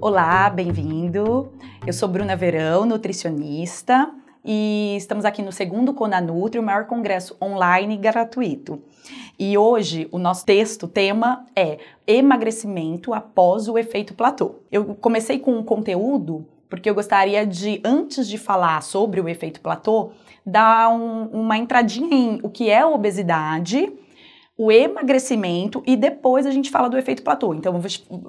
Olá, bem-vindo. Eu sou Bruna Verão, nutricionista, e estamos aqui no segundo Conanutri, o maior congresso online gratuito. E hoje o nosso texto, tema é emagrecimento após o efeito platô. Eu comecei com um conteúdo porque eu gostaria de, antes de falar sobre o efeito platô, dar um, uma entradinha em o que é obesidade o emagrecimento e depois a gente fala do efeito platô. Então,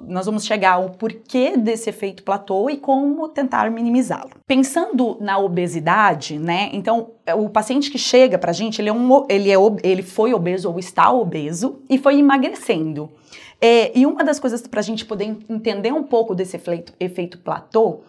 nós vamos chegar ao porquê desse efeito platô e como tentar minimizá-lo. Pensando na obesidade, né? Então, o paciente que chega pra gente, ele, é um, ele, é, ele foi obeso ou está obeso e foi emagrecendo. É, e uma das coisas para a gente poder entender um pouco desse efeito, efeito platô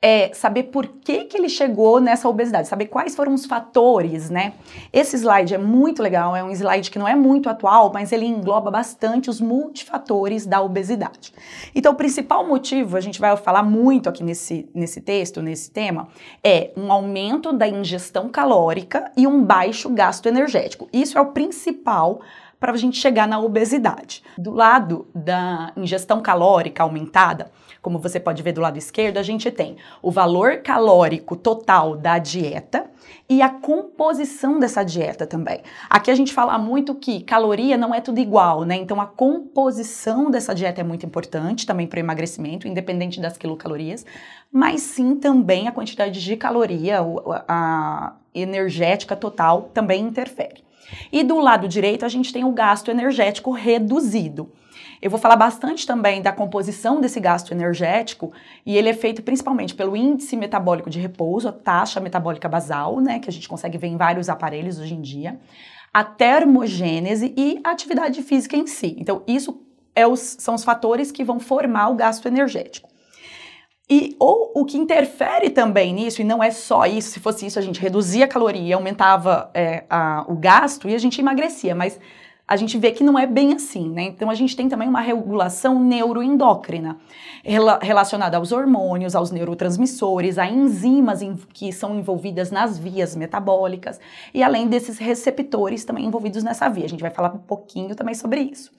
é saber por que, que ele chegou nessa obesidade, saber quais foram os fatores, né? Esse slide é muito legal, é um slide que não é muito atual, mas ele engloba bastante os multifatores da obesidade. Então, o principal motivo, a gente vai falar muito aqui nesse, nesse texto, nesse tema, é um aumento da ingestão calórica e um baixo gasto energético. Isso é o principal para a gente chegar na obesidade. Do lado da ingestão calórica aumentada, como você pode ver do lado esquerdo, a gente tem o valor calórico total da dieta e a composição dessa dieta também. Aqui a gente fala muito que caloria não é tudo igual, né? Então a composição dessa dieta é muito importante também para o emagrecimento, independente das quilocalorias, mas sim também a quantidade de caloria, a energética total também interfere. E do lado direito a gente tem o gasto energético reduzido. Eu vou falar bastante também da composição desse gasto energético e ele é feito principalmente pelo índice metabólico de repouso, a taxa metabólica basal, né, que a gente consegue ver em vários aparelhos hoje em dia, a termogênese e a atividade física em si. Então, isso é os, são os fatores que vão formar o gasto energético. E ou o que interfere também nisso, e não é só isso, se fosse isso, a gente reduzia a caloria, aumentava é, a, o gasto e a gente emagrecia, mas a gente vê que não é bem assim, né? Então a gente tem também uma regulação neuroendócrina rela relacionada aos hormônios, aos neurotransmissores, a enzimas que são envolvidas nas vias metabólicas e além desses receptores também envolvidos nessa via. A gente vai falar um pouquinho também sobre isso.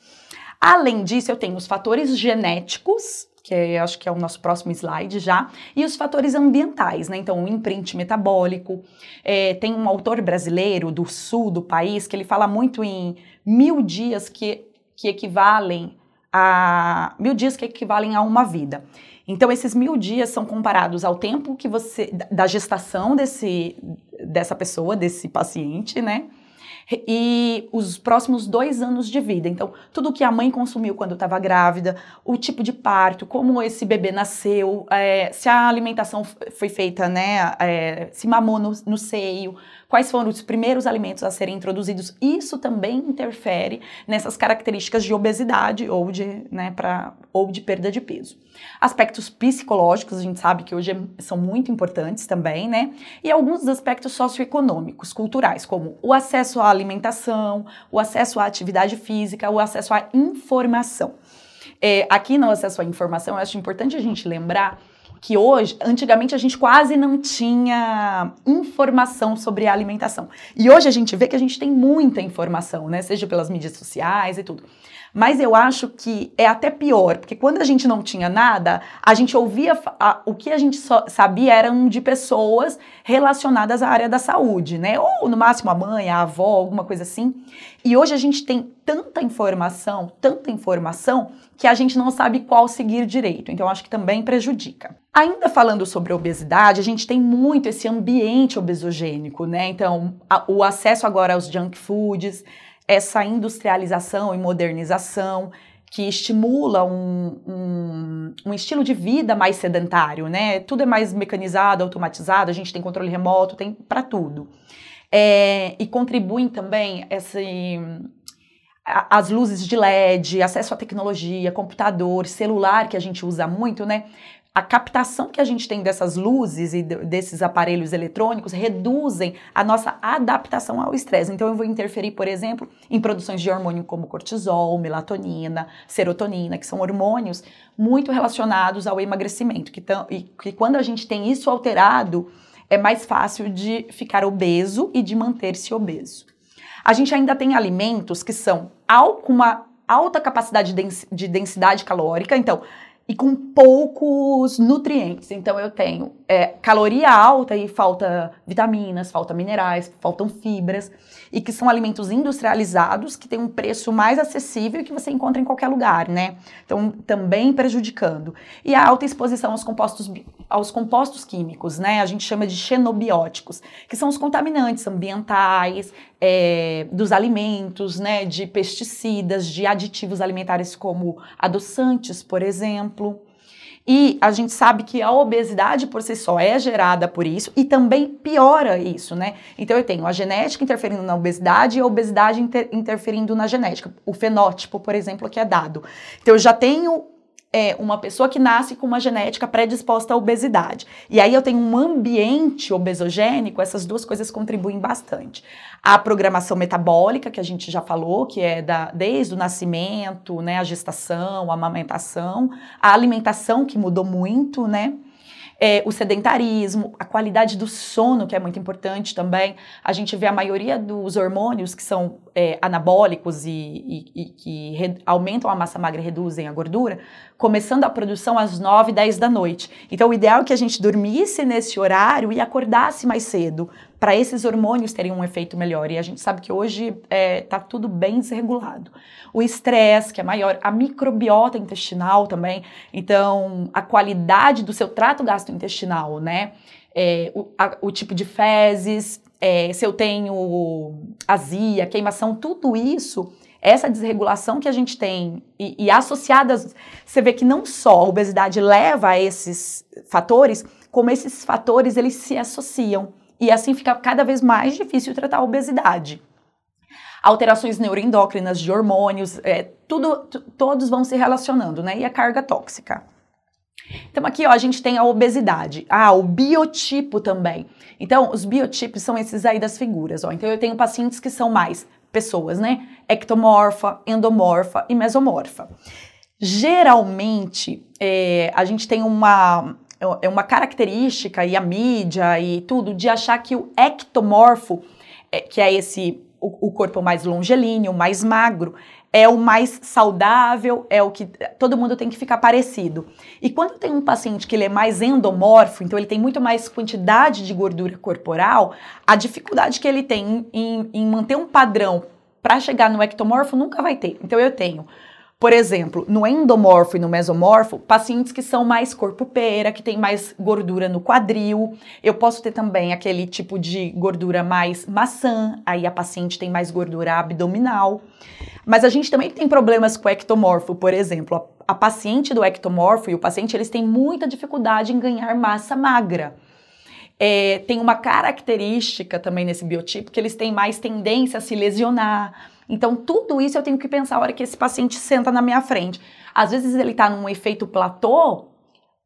Além disso, eu tenho os fatores genéticos que é, acho que é o nosso próximo slide já, e os fatores ambientais, né? Então, o imprint metabólico. É, tem um autor brasileiro do sul do país que ele fala muito em mil dias que, que equivalem a. mil dias que equivalem a uma vida. Então, esses mil dias são comparados ao tempo que você. da gestação desse, dessa pessoa, desse paciente, né? e os próximos dois anos de vida. Então, tudo que a mãe consumiu quando estava grávida, o tipo de parto, como esse bebê nasceu, é, se a alimentação foi feita, né, é, se mamou no, no seio, quais foram os primeiros alimentos a serem introduzidos, isso também interfere nessas características de obesidade ou de, né, pra, ou de perda de peso. Aspectos psicológicos, a gente sabe que hoje são muito importantes também, né? E alguns aspectos socioeconômicos, culturais, como o acesso à alimentação, o acesso à atividade física, o acesso à informação. É, aqui no acesso à informação, eu acho importante a gente lembrar que hoje, antigamente a gente quase não tinha informação sobre a alimentação. E hoje a gente vê que a gente tem muita informação, né? Seja pelas mídias sociais e tudo. Mas eu acho que é até pior, porque quando a gente não tinha nada, a gente ouvia, a, o que a gente sabia eram de pessoas relacionadas à área da saúde, né? Ou no máximo a mãe, a avó, alguma coisa assim. E hoje a gente tem tanta informação, tanta informação, que a gente não sabe qual seguir direito. Então, acho que também prejudica. Ainda falando sobre obesidade, a gente tem muito esse ambiente obesogênico, né? Então, a, o acesso agora aos junk foods, essa industrialização e modernização que estimula um, um, um, estilo de vida mais sedentário, né? Tudo é mais mecanizado, automatizado, a gente tem controle remoto, tem para tudo. É, e contribuem também esse, as luzes de LED, acesso à tecnologia, computador, celular que a gente usa muito, né? A captação que a gente tem dessas luzes e desses aparelhos eletrônicos reduzem a nossa adaptação ao estresse. Então, eu vou interferir, por exemplo, em produções de hormônio como cortisol, melatonina, serotonina, que são hormônios muito relacionados ao emagrecimento. Que, tão, e que quando a gente tem isso alterado, é mais fácil de ficar obeso e de manter-se obeso. A gente ainda tem alimentos que são com uma alta capacidade de densidade calórica, então e com poucos nutrientes. Então eu tenho é, caloria alta e falta vitaminas, falta minerais, faltam fibras, e que são alimentos industrializados que têm um preço mais acessível e que você encontra em qualquer lugar, né? Então também prejudicando. E a alta exposição aos compostos, aos compostos químicos, né? A gente chama de xenobióticos, que são os contaminantes ambientais, é, dos alimentos, né? De pesticidas, de aditivos alimentares como adoçantes, por exemplo. E a gente sabe que a obesidade por si só é gerada por isso e também piora isso, né? Então eu tenho a genética interferindo na obesidade e a obesidade inter interferindo na genética. O fenótipo, por exemplo, que é dado. Então eu já tenho é uma pessoa que nasce com uma genética predisposta à obesidade. E aí eu tenho um ambiente obesogênico, essas duas coisas contribuem bastante. A programação metabólica, que a gente já falou, que é da, desde o nascimento, né, a gestação, a amamentação, a alimentação que mudou muito, né? é, o sedentarismo, a qualidade do sono, que é muito importante também. A gente vê a maioria dos hormônios que são é, anabólicos e, e, e que aumentam a massa magra e reduzem a gordura, começando a produção às 9, 10 da noite. Então, o ideal é que a gente dormisse nesse horário e acordasse mais cedo, para esses hormônios terem um efeito melhor. E a gente sabe que hoje está é, tá tudo bem desregulado. O estresse, que é maior, a microbiota intestinal também. Então, a qualidade do seu trato gastrointestinal, né? É, o, a, o, tipo de fezes, é, se eu tenho azia, queimação, tudo isso essa desregulação que a gente tem e, e, associadas, você vê que não só a obesidade leva a esses fatores, como esses fatores eles se associam. E assim fica cada vez mais difícil tratar a obesidade. Alterações neuroendócrinas de hormônios, é, tudo, todos vão se relacionando, né? E a carga tóxica. Então aqui ó, a gente tem a obesidade. Ah, o biotipo também. Então, os biotipos são esses aí das figuras. Ó. Então eu tenho pacientes que são mais pessoas, né? Ectomorfa, endomorfa e mesomorfa. Geralmente, é, a gente tem uma é, uma característica e a mídia e tudo de achar que o ectomorfo, é, que é esse o, o corpo mais longilíneo, mais magro, é o mais saudável, é o que todo mundo tem que ficar parecido. E quando tem um paciente que ele é mais endomorfo, então ele tem muito mais quantidade de gordura corporal, a dificuldade que ele tem em, em manter um padrão para chegar no ectomorfo nunca vai ter. Então eu tenho por exemplo, no endomorfo e no mesomorfo, pacientes que são mais corpo-pera, que tem mais gordura no quadril. Eu posso ter também aquele tipo de gordura mais maçã, aí a paciente tem mais gordura abdominal. Mas a gente também tem problemas com o ectomorfo, por exemplo. A, a paciente do ectomorfo e o paciente, eles têm muita dificuldade em ganhar massa magra. É, tem uma característica também nesse biotipo que eles têm mais tendência a se lesionar então, tudo isso eu tenho que pensar a hora que esse paciente senta na minha frente. Às vezes ele está num efeito platô,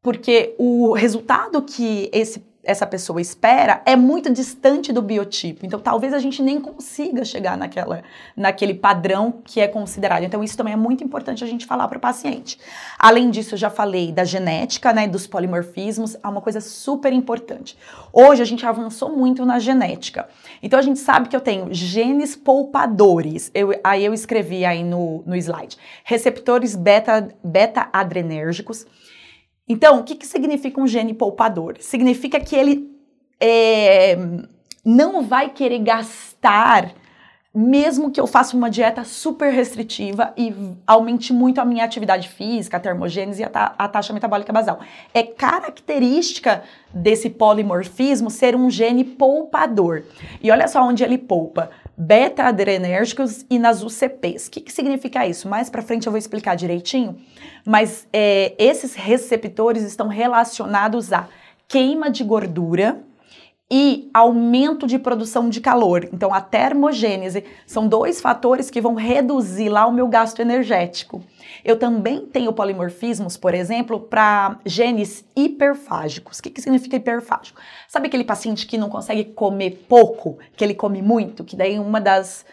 porque o resultado que esse essa pessoa espera é muito distante do biotipo. Então, talvez a gente nem consiga chegar naquela, naquele padrão que é considerado. Então, isso também é muito importante a gente falar para o paciente. Além disso, eu já falei da genética, né, dos polimorfismos, é uma coisa super importante. Hoje a gente avançou muito na genética. Então, a gente sabe que eu tenho genes poupadores. Eu, aí eu escrevi aí no, no slide. Receptores beta-adrenérgicos. Beta então, o que, que significa um gene poupador? Significa que ele é, não vai querer gastar, mesmo que eu faça uma dieta super restritiva e aumente muito a minha atividade física, a termogênese e a, ta a taxa metabólica basal. É característica desse polimorfismo ser um gene poupador. E olha só onde ele poupa beta-adrenérgicos e nas UCPs. O que, que significa isso? Mais para frente eu vou explicar direitinho, mas é, esses receptores estão relacionados a queima de gordura e aumento de produção de calor. Então, a termogênese são dois fatores que vão reduzir lá o meu gasto energético. Eu também tenho polimorfismos, por exemplo, para genes hiperfágicos. O que, que significa hiperfágico? Sabe aquele paciente que não consegue comer pouco, que ele come muito, que daí uma das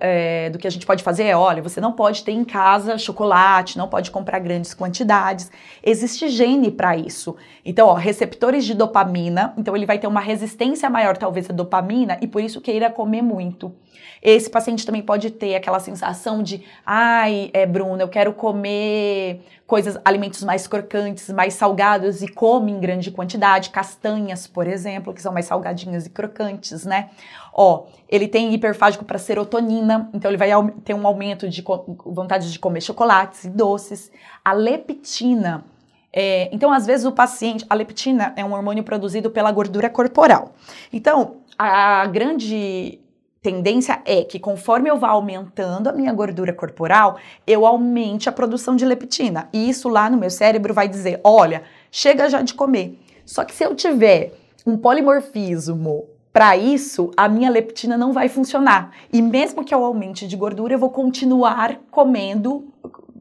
é, do que a gente pode fazer é, olha, você não pode ter em casa chocolate, não pode comprar grandes quantidades. Existe gene para isso. Então, ó, receptores de dopamina, então ele vai ter uma resistência maior talvez à dopamina e por isso queira comer muito. Esse paciente também pode ter aquela sensação de, ai, é, Bruna, eu quero comer coisas, alimentos mais crocantes, mais salgados e come em grande quantidade, castanhas, por exemplo, que são mais salgadinhas e crocantes, né? Ó, ele tem hiperfágico para serotonina, então ele vai ter um aumento de vontade de comer chocolates e doces. A leptina, é, então às vezes o paciente, a leptina é um hormônio produzido pela gordura corporal. Então, a grande tendência é que conforme eu vá aumentando a minha gordura corporal, eu aumente a produção de leptina. E isso lá no meu cérebro vai dizer: olha, chega já de comer. Só que se eu tiver um polimorfismo para isso, a minha leptina não vai funcionar. E mesmo que eu aumente de gordura, eu vou continuar comendo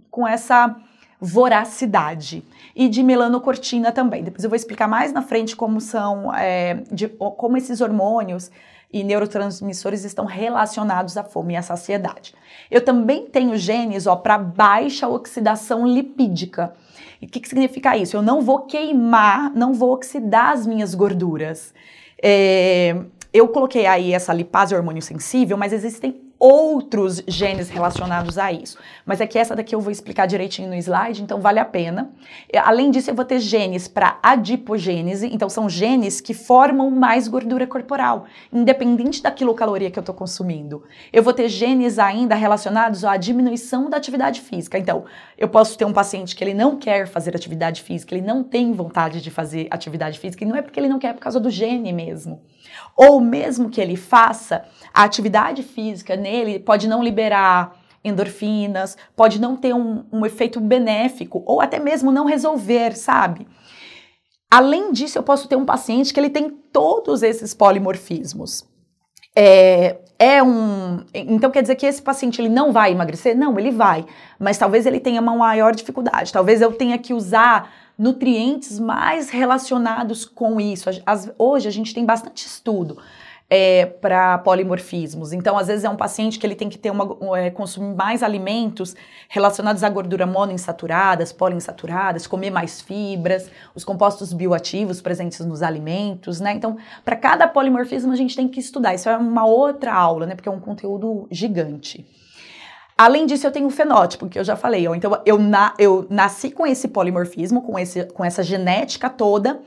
com essa voracidade. E de melanocortina também. Depois eu vou explicar mais na frente como são, é, de, como esses hormônios e neurotransmissores estão relacionados à fome e à saciedade. Eu também tenho genes para baixa oxidação lipídica. O que, que significa isso? Eu não vou queimar, não vou oxidar as minhas gorduras. É, eu coloquei aí essa lipase hormônio sensível, mas existem outros genes relacionados a isso. Mas é que essa daqui eu vou explicar direitinho no slide, então vale a pena. Além disso, eu vou ter genes para adipogênese, então são genes que formam mais gordura corporal, independente da quilocaloria que eu estou consumindo. Eu vou ter genes ainda relacionados à diminuição da atividade física. Então, eu posso ter um paciente que ele não quer fazer atividade física, ele não tem vontade de fazer atividade física, e não é porque ele não quer, é por causa do gene mesmo. Ou mesmo que ele faça, a atividade física nele pode não liberar endorfinas, pode não ter um, um efeito benéfico, ou até mesmo não resolver, sabe? Além disso, eu posso ter um paciente que ele tem todos esses polimorfismos. É, é um. Então quer dizer que esse paciente ele não vai emagrecer? Não, ele vai. Mas talvez ele tenha uma maior dificuldade. Talvez eu tenha que usar nutrientes mais relacionados com isso. As, hoje a gente tem bastante estudo é, para polimorfismos. Então, às vezes é um paciente que ele tem que ter uma, é, consumir mais alimentos relacionados à gordura monoinsaturadas, poliinsaturadas, comer mais fibras, os compostos bioativos presentes nos alimentos, né? Então, para cada polimorfismo a gente tem que estudar. Isso é uma outra aula, né? Porque é um conteúdo gigante. Além disso, eu tenho um fenótipo, que eu já falei. Ó. Então, eu, na, eu nasci com esse polimorfismo, com, esse, com essa genética toda,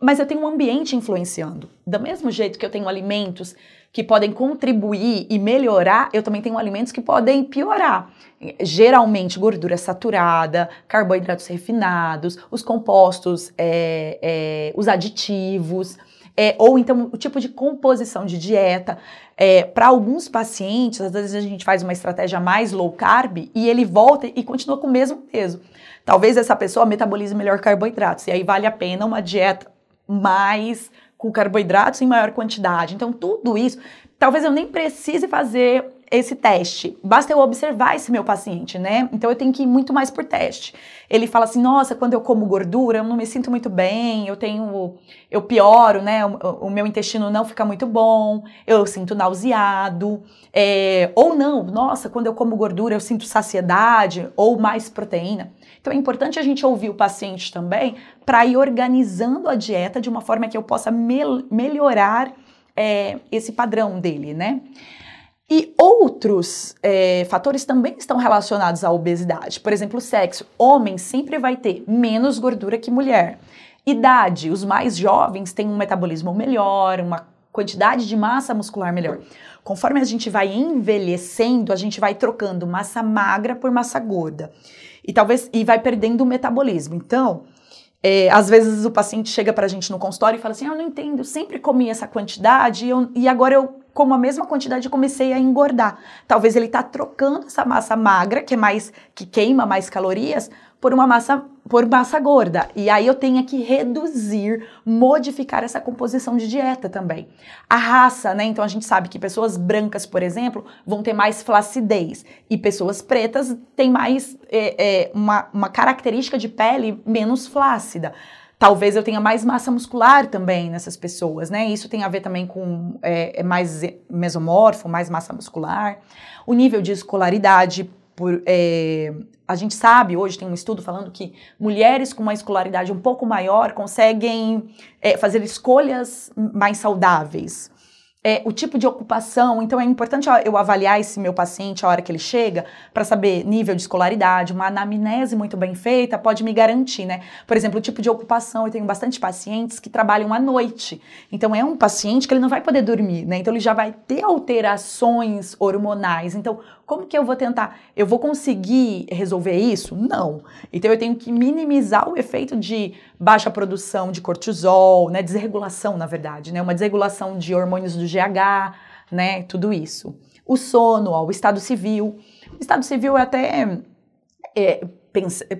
mas eu tenho um ambiente influenciando. Do mesmo jeito que eu tenho alimentos que podem contribuir e melhorar, eu também tenho alimentos que podem piorar. Geralmente, gordura saturada, carboidratos refinados, os compostos, é, é, os aditivos é, ou então o tipo de composição de dieta. É, para alguns pacientes, às vezes a gente faz uma estratégia mais low carb e ele volta e continua com o mesmo peso. Talvez essa pessoa metabolize melhor carboidratos, e aí vale a pena uma dieta mais com carboidratos em maior quantidade. Então, tudo isso, talvez eu nem precise fazer esse teste. Basta eu observar esse meu paciente, né? Então eu tenho que ir muito mais por teste. Ele fala assim: "Nossa, quando eu como gordura, eu não me sinto muito bem, eu tenho eu pioro, né? O, o meu intestino não fica muito bom, eu sinto nauseado". É, ou não, nossa, quando eu como gordura, eu sinto saciedade ou mais proteína. Então é importante a gente ouvir o paciente também para ir organizando a dieta de uma forma que eu possa mel melhorar é, esse padrão dele, né? E outros é, fatores também estão relacionados à obesidade. Por exemplo, sexo. Homem sempre vai ter menos gordura que mulher. Idade. Os mais jovens têm um metabolismo melhor, uma quantidade de massa muscular melhor. Conforme a gente vai envelhecendo, a gente vai trocando massa magra por massa gorda. E talvez e vai perdendo o metabolismo. Então, é, às vezes o paciente chega para a gente no consultório e fala assim: ah, Eu não entendo, eu sempre comi essa quantidade e, eu, e agora eu como a mesma quantidade e comecei a engordar. Talvez ele está trocando essa massa magra, que é mais que queima mais calorias, por uma massa por massa gorda. E aí eu tenho que reduzir, modificar essa composição de dieta também. A raça, né? Então a gente sabe que pessoas brancas, por exemplo, vão ter mais flacidez e pessoas pretas têm mais é, é, uma, uma característica de pele menos flácida. Talvez eu tenha mais massa muscular também nessas pessoas, né? Isso tem a ver também com é, é mais mesomorfo, mais massa muscular. O nível de escolaridade, por, é, a gente sabe, hoje tem um estudo falando que mulheres com uma escolaridade um pouco maior conseguem é, fazer escolhas mais saudáveis. É, o tipo de ocupação. Então é importante eu avaliar esse meu paciente a hora que ele chega para saber nível de escolaridade. Uma anamnese muito bem feita pode me garantir, né? Por exemplo, o tipo de ocupação. Eu tenho bastante pacientes que trabalham à noite. Então é um paciente que ele não vai poder dormir, né? Então ele já vai ter alterações hormonais. Então como que eu vou tentar? Eu vou conseguir resolver isso? Não. Então eu tenho que minimizar o efeito de baixa produção de cortisol, né, desregulação, na verdade, né, uma desregulação de hormônios do GH, né, tudo isso. O sono, ó, o estado civil. O estado civil é até é,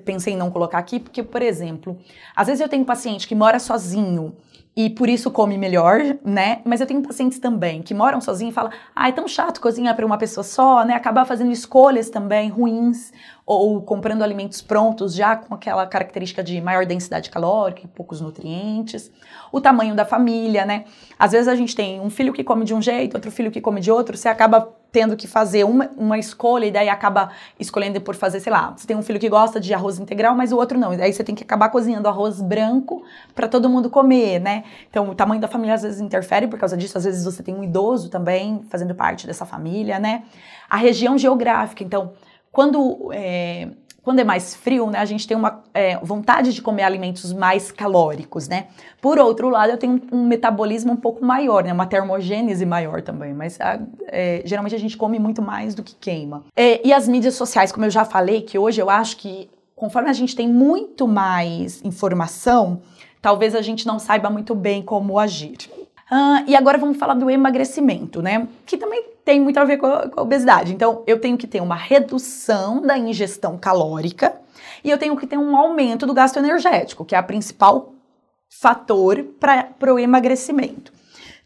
pensei em não colocar aqui, porque, por exemplo, às vezes eu tenho um paciente que mora sozinho e por isso come melhor, né? Mas eu tenho pacientes também que moram sozinhos e falam: ah, é tão chato cozinhar para uma pessoa só, né? Acabar fazendo escolhas também ruins ou comprando alimentos prontos já com aquela característica de maior densidade calórica e poucos nutrientes. O tamanho da família, né? Às vezes a gente tem um filho que come de um jeito, outro filho que come de outro, você acaba tendo que fazer uma, uma escolha e daí acaba escolhendo por fazer, sei lá, você tem um filho que gosta de arroz integral, mas o outro não. E daí você tem que acabar cozinhando arroz branco para todo mundo comer, né? Então, o tamanho da família às vezes interfere por causa disso. Às vezes você tem um idoso também fazendo parte dessa família, né? A região geográfica. Então, quando é, quando é mais frio, né, a gente tem uma é, vontade de comer alimentos mais calóricos, né? Por outro lado, eu tenho um, um metabolismo um pouco maior, né? Uma termogênese maior também, mas a, é, geralmente a gente come muito mais do que queima. É, e as mídias sociais, como eu já falei, que hoje eu acho que conforme a gente tem muito mais informação, talvez a gente não saiba muito bem como agir. Uh, e agora vamos falar do emagrecimento, né? Que também tem muito a ver com a, com a obesidade. Então, eu tenho que ter uma redução da ingestão calórica e eu tenho que ter um aumento do gasto energético, que é a principal fator para o emagrecimento.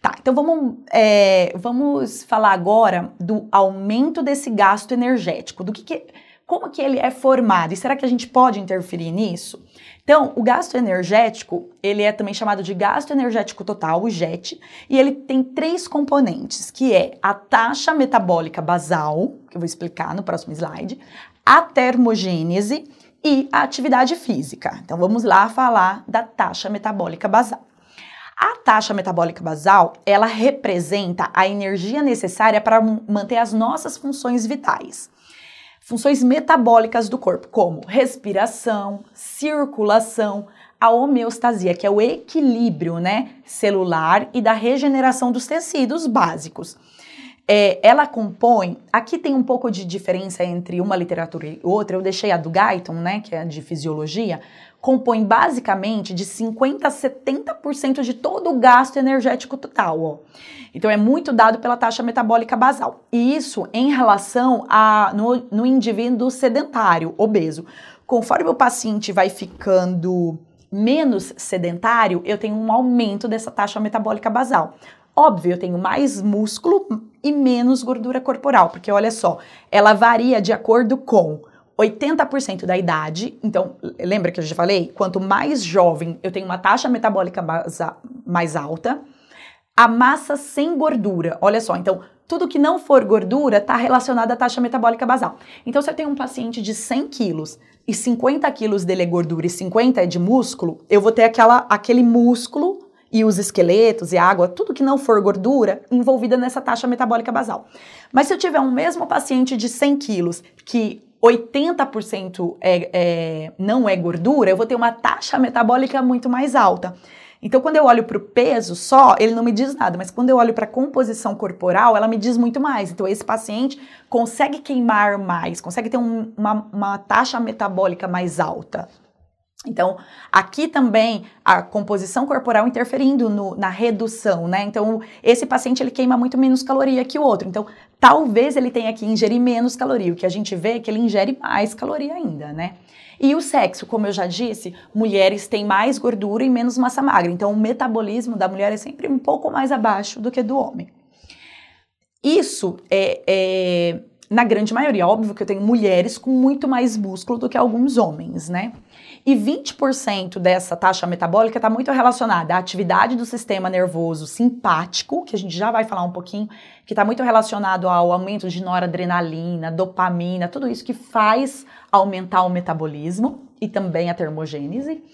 Tá, então vamos, é, vamos falar agora do aumento desse gasto energético, do que, que como que ele é formado e será que a gente pode interferir nisso? Então, o gasto energético, ele é também chamado de gasto energético total, o JET, e ele tem três componentes, que é a taxa metabólica basal, que eu vou explicar no próximo slide, a termogênese e a atividade física. Então, vamos lá falar da taxa metabólica basal. A taxa metabólica basal, ela representa a energia necessária para manter as nossas funções vitais funções metabólicas do corpo, como respiração, circulação, a homeostasia, que é o equilíbrio né, celular e da regeneração dos tecidos básicos. É, ela compõe, aqui tem um pouco de diferença entre uma literatura e outra, eu deixei a do Guyton, né, que é de fisiologia, compõe basicamente de 50% a 70% de todo o gasto energético total. Ó. Então é muito dado pela taxa metabólica basal. E isso em relação a no, no indivíduo sedentário, obeso. Conforme o paciente vai ficando menos sedentário, eu tenho um aumento dessa taxa metabólica basal. Óbvio, eu tenho mais músculo e menos gordura corporal, porque olha só, ela varia de acordo com 80% da idade, então, lembra que eu já falei? Quanto mais jovem eu tenho uma taxa metabólica mais alta, a massa sem gordura, olha só, então, tudo que não for gordura está relacionado à taxa metabólica basal. Então, se eu tenho um paciente de 100 quilos e 50 quilos dele é gordura e 50 é de músculo, eu vou ter aquela, aquele músculo e os esqueletos e a água, tudo que não for gordura, envolvida nessa taxa metabólica basal. Mas se eu tiver um mesmo paciente de 100 quilos que 80% é, é, não é gordura, eu vou ter uma taxa metabólica muito mais alta. Então, quando eu olho para o peso só, ele não me diz nada, mas quando eu olho para a composição corporal, ela me diz muito mais. Então, esse paciente consegue queimar mais, consegue ter um, uma, uma taxa metabólica mais alta. Então, aqui também a composição corporal interferindo no, na redução, né? Então, esse paciente ele queima muito menos caloria que o outro. Então, talvez ele tenha que ingerir menos caloria. O que a gente vê é que ele ingere mais caloria ainda, né? E o sexo, como eu já disse, mulheres têm mais gordura e menos massa magra. Então, o metabolismo da mulher é sempre um pouco mais abaixo do que do homem. Isso é, é na grande maioria. Óbvio que eu tenho mulheres com muito mais músculo do que alguns homens, né? E 20% dessa taxa metabólica está muito relacionada à atividade do sistema nervoso simpático, que a gente já vai falar um pouquinho, que está muito relacionado ao aumento de noradrenalina, dopamina, tudo isso que faz aumentar o metabolismo e também a termogênese.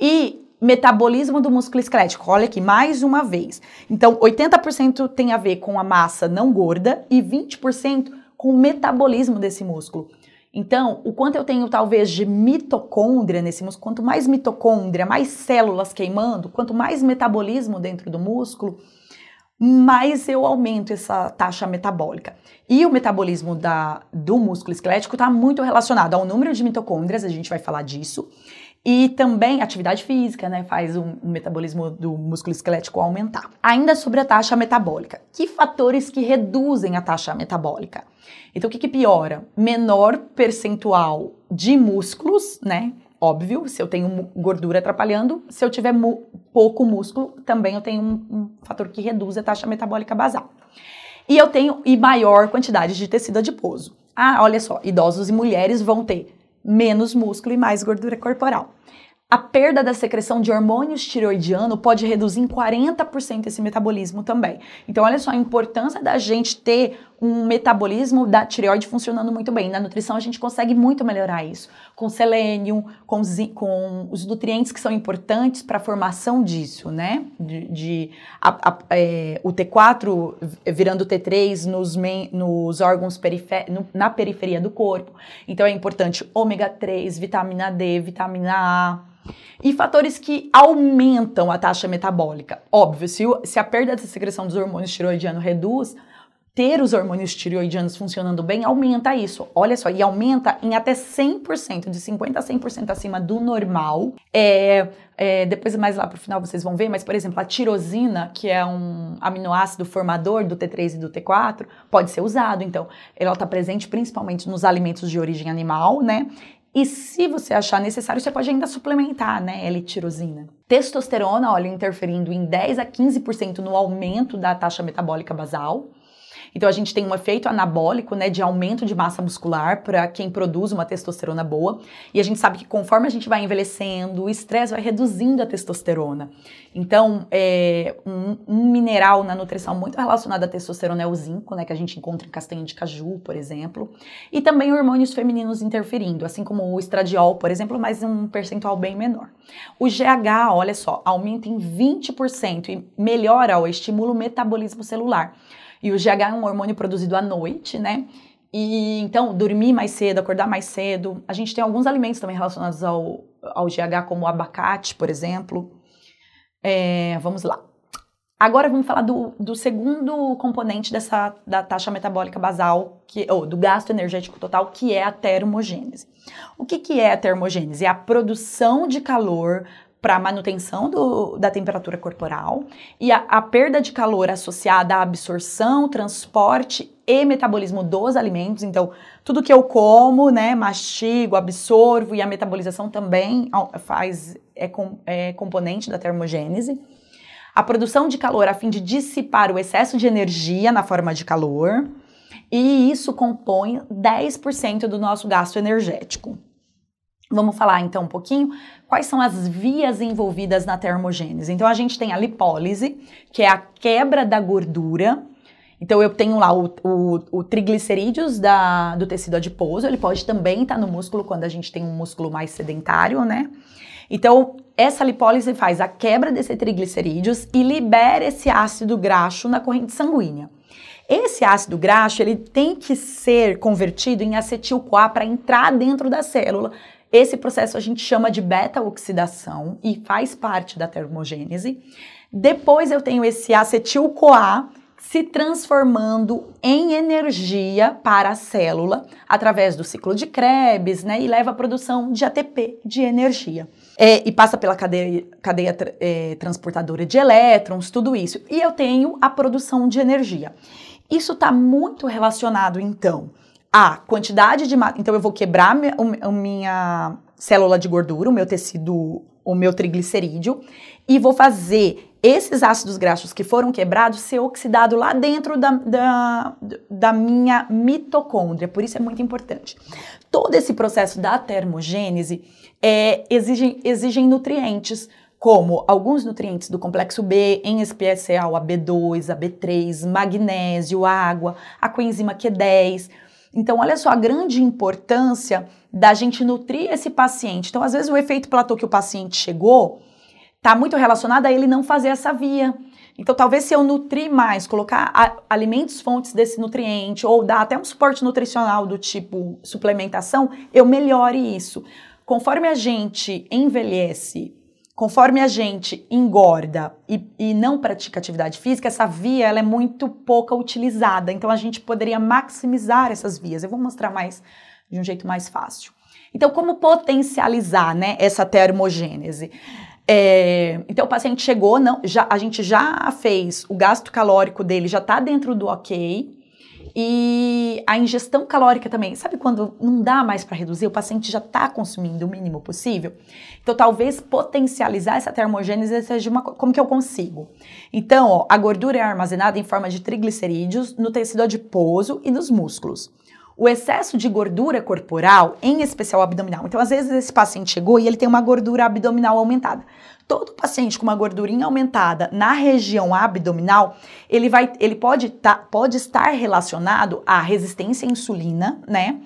E metabolismo do músculo esquelético. Olha aqui, mais uma vez. Então, 80% tem a ver com a massa não gorda e 20% com o metabolismo desse músculo. Então, o quanto eu tenho talvez de mitocôndria nesse músculo, quanto mais mitocôndria, mais células queimando, quanto mais metabolismo dentro do músculo, mais eu aumento essa taxa metabólica. E o metabolismo da, do músculo esquelético está muito relacionado ao número de mitocôndrias, a gente vai falar disso, e também atividade física, né, faz o, o metabolismo do músculo esquelético aumentar. Ainda sobre a taxa metabólica, que fatores que reduzem a taxa metabólica? Então, o que, que piora? Menor percentual de músculos, né? Óbvio, se eu tenho gordura atrapalhando, se eu tiver pouco músculo, também eu tenho um, um fator que reduz a taxa metabólica basal. E eu tenho e maior quantidade de tecido adiposo. Ah, olha só, idosos e mulheres vão ter menos músculo e mais gordura corporal. A perda da secreção de hormônios tiroidiano pode reduzir em 40% esse metabolismo também. Então, olha só a importância da gente ter um metabolismo da tireoide funcionando muito bem. Na nutrição, a gente consegue muito melhorar isso. Com selênio, com, com os nutrientes que são importantes para a formação disso, né? De, de a, a, é, o T4 virando T3 nos, nos órgãos no, na periferia do corpo. Então, é importante ômega 3, vitamina D, vitamina A e fatores que aumentam a taxa metabólica. Óbvio, se, se a perda da secreção dos hormônios tiroidianos reduz, ter os hormônios tiroidianos funcionando bem aumenta isso. Olha só, e aumenta em até 100%, de 50% a 100% acima do normal. É, é, depois, mais lá pro final, vocês vão ver, mas, por exemplo, a tirosina, que é um aminoácido formador do T3 e do T4, pode ser usado. Então, ela está presente principalmente nos alimentos de origem animal, né? E se você achar necessário, você pode ainda suplementar, né, L-tirosina. Testosterona, olha, interferindo em 10 a 15% no aumento da taxa metabólica basal. Então a gente tem um efeito anabólico, né, de aumento de massa muscular para quem produz uma testosterona boa. E a gente sabe que conforme a gente vai envelhecendo, o estresse vai reduzindo a testosterona. Então, é, um, um, mineral na nutrição muito relacionado à testosterona é o zinco, né, que a gente encontra em castanha de caju, por exemplo. E também hormônios femininos interferindo, assim como o estradiol, por exemplo, mas um percentual bem menor. O GH, olha só, aumenta em 20% e melhora ou estimula o metabolismo celular. E o GH é um hormônio produzido à noite, né? E então, dormir mais cedo, acordar mais cedo. A gente tem alguns alimentos também relacionados ao, ao GH, como o abacate, por exemplo. É, vamos lá. Agora vamos falar do, do, segundo componente dessa da taxa metabólica basal, que, ou do gasto energético total, que é a termogênese. O que, que é a termogênese? É a produção de calor para manutenção do, da temperatura corporal e a, a, perda de calor associada à absorção, transporte e metabolismo dos alimentos. Então, tudo que eu como, né, mastigo, absorvo e a metabolização também faz é, é componente da termogênese. A produção de calor a fim de dissipar o excesso de energia na forma de calor. E isso compõe 10% do nosso gasto energético. Vamos falar então um pouquinho quais são as vias envolvidas na termogênese. Então a gente tem a lipólise, que é a quebra da gordura. Então eu tenho lá o, o, o triglicerídeos da, do tecido adiposo, ele pode também estar tá no músculo quando a gente tem um músculo mais sedentário, né? Então essa lipólise faz a quebra desse triglicerídeos e libera esse ácido graxo na corrente sanguínea. Esse ácido graxo ele tem que ser convertido em acetil-CoA para entrar dentro da célula esse processo a gente chama de beta-oxidação e faz parte da termogênese. Depois eu tenho esse acetil-CoA se transformando em energia para a célula através do ciclo de Krebs, né, e leva à produção de ATP, de energia. É, e passa pela cadeia, cadeia é, transportadora de elétrons, tudo isso. E eu tenho a produção de energia. Isso está muito relacionado, então, a quantidade de. Então, eu vou quebrar a minha célula de gordura, o meu tecido, o meu triglicerídeo, e vou fazer esses ácidos graxos que foram quebrados ser oxidado lá dentro da, da, da minha mitocôndria. Por isso é muito importante. Todo esse processo da termogênese é, exige, nutrientes como alguns nutrientes do complexo B, em especial a B2, a B3, magnésio, água, a coenzima Q10, então, olha só a grande importância da gente nutrir esse paciente. Então, às vezes, o efeito platô que o paciente chegou está muito relacionada a ele não fazer essa via. Então, talvez se eu nutrir mais, colocar alimentos fontes desse nutriente, ou dar até um suporte nutricional do tipo suplementação, eu melhore isso. Conforme a gente envelhece, conforme a gente engorda e, e, não pratica atividade física, essa via ela é muito pouca utilizada. Então a gente poderia maximizar essas vias. Eu vou mostrar mais de um jeito mais fácil. Então, como potencializar né, essa termogênese? É, então o paciente chegou, não, já, a gente já fez o gasto calórico dele, já está dentro do ok. E a ingestão calórica também. Sabe quando não dá mais para reduzir? O paciente já está consumindo o mínimo possível? Então, talvez potencializar essa termogênese seja uma. Como que eu consigo? Então, ó, a gordura é armazenada em forma de triglicerídeos no tecido adiposo e nos músculos o excesso de gordura corporal, em especial abdominal. Então, às vezes, esse paciente chegou e ele tem uma gordura abdominal aumentada. Todo paciente com uma gordurinha aumentada na região abdominal, ele, vai, ele pode, tá, pode estar relacionado à resistência à insulina, né?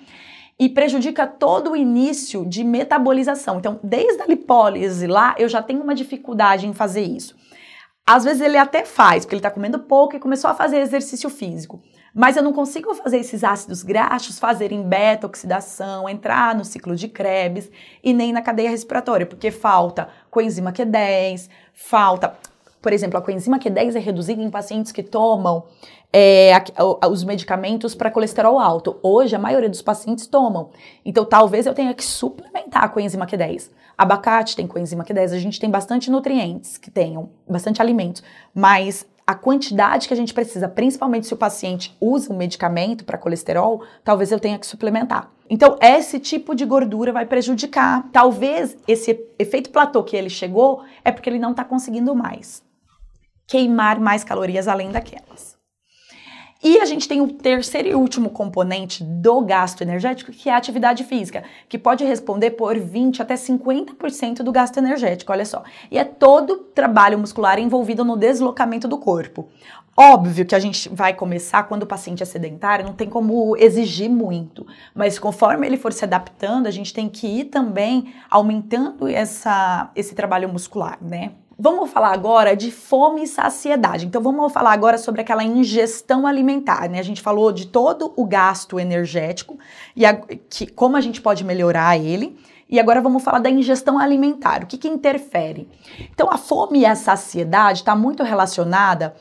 E prejudica todo o início de metabolização. Então, desde a lipólise lá, eu já tenho uma dificuldade em fazer isso. Às vezes ele até faz, porque ele está comendo pouco e começou a fazer exercício físico. Mas eu não consigo fazer esses ácidos graxos fazerem beta-oxidação, entrar no ciclo de Krebs e nem na cadeia respiratória, porque falta coenzima Q10, falta. Por exemplo, a coenzima Q10 é reduzida em pacientes que tomam é, os medicamentos para colesterol alto. Hoje, a maioria dos pacientes tomam. Então, talvez eu tenha que suplementar a coenzima Q10. Abacate tem coenzima Q10, a gente tem bastante nutrientes que tenham, bastante alimentos, mas a quantidade que a gente precisa, principalmente se o paciente usa um medicamento para colesterol, talvez eu tenha que suplementar. Então, esse tipo de gordura vai prejudicar. Talvez esse efeito platô que ele chegou é porque ele não está conseguindo mais queimar mais calorias além daquelas. E a gente tem o terceiro e último componente do gasto energético, que é a atividade física, que pode responder por 20 até 50% do gasto energético, olha só. E é todo trabalho muscular envolvido no deslocamento do corpo. Óbvio que a gente vai começar quando o paciente é sedentário, não tem como exigir muito, mas conforme ele for se adaptando, a gente tem que ir também aumentando essa, esse trabalho muscular, né? Vamos falar agora de fome e saciedade. Então vamos falar agora sobre aquela ingestão alimentar, né? A gente falou de todo o gasto energético e a, que, como a gente pode melhorar ele. E agora vamos falar da ingestão alimentar. O que, que interfere? Então a fome e a saciedade está muito relacionada.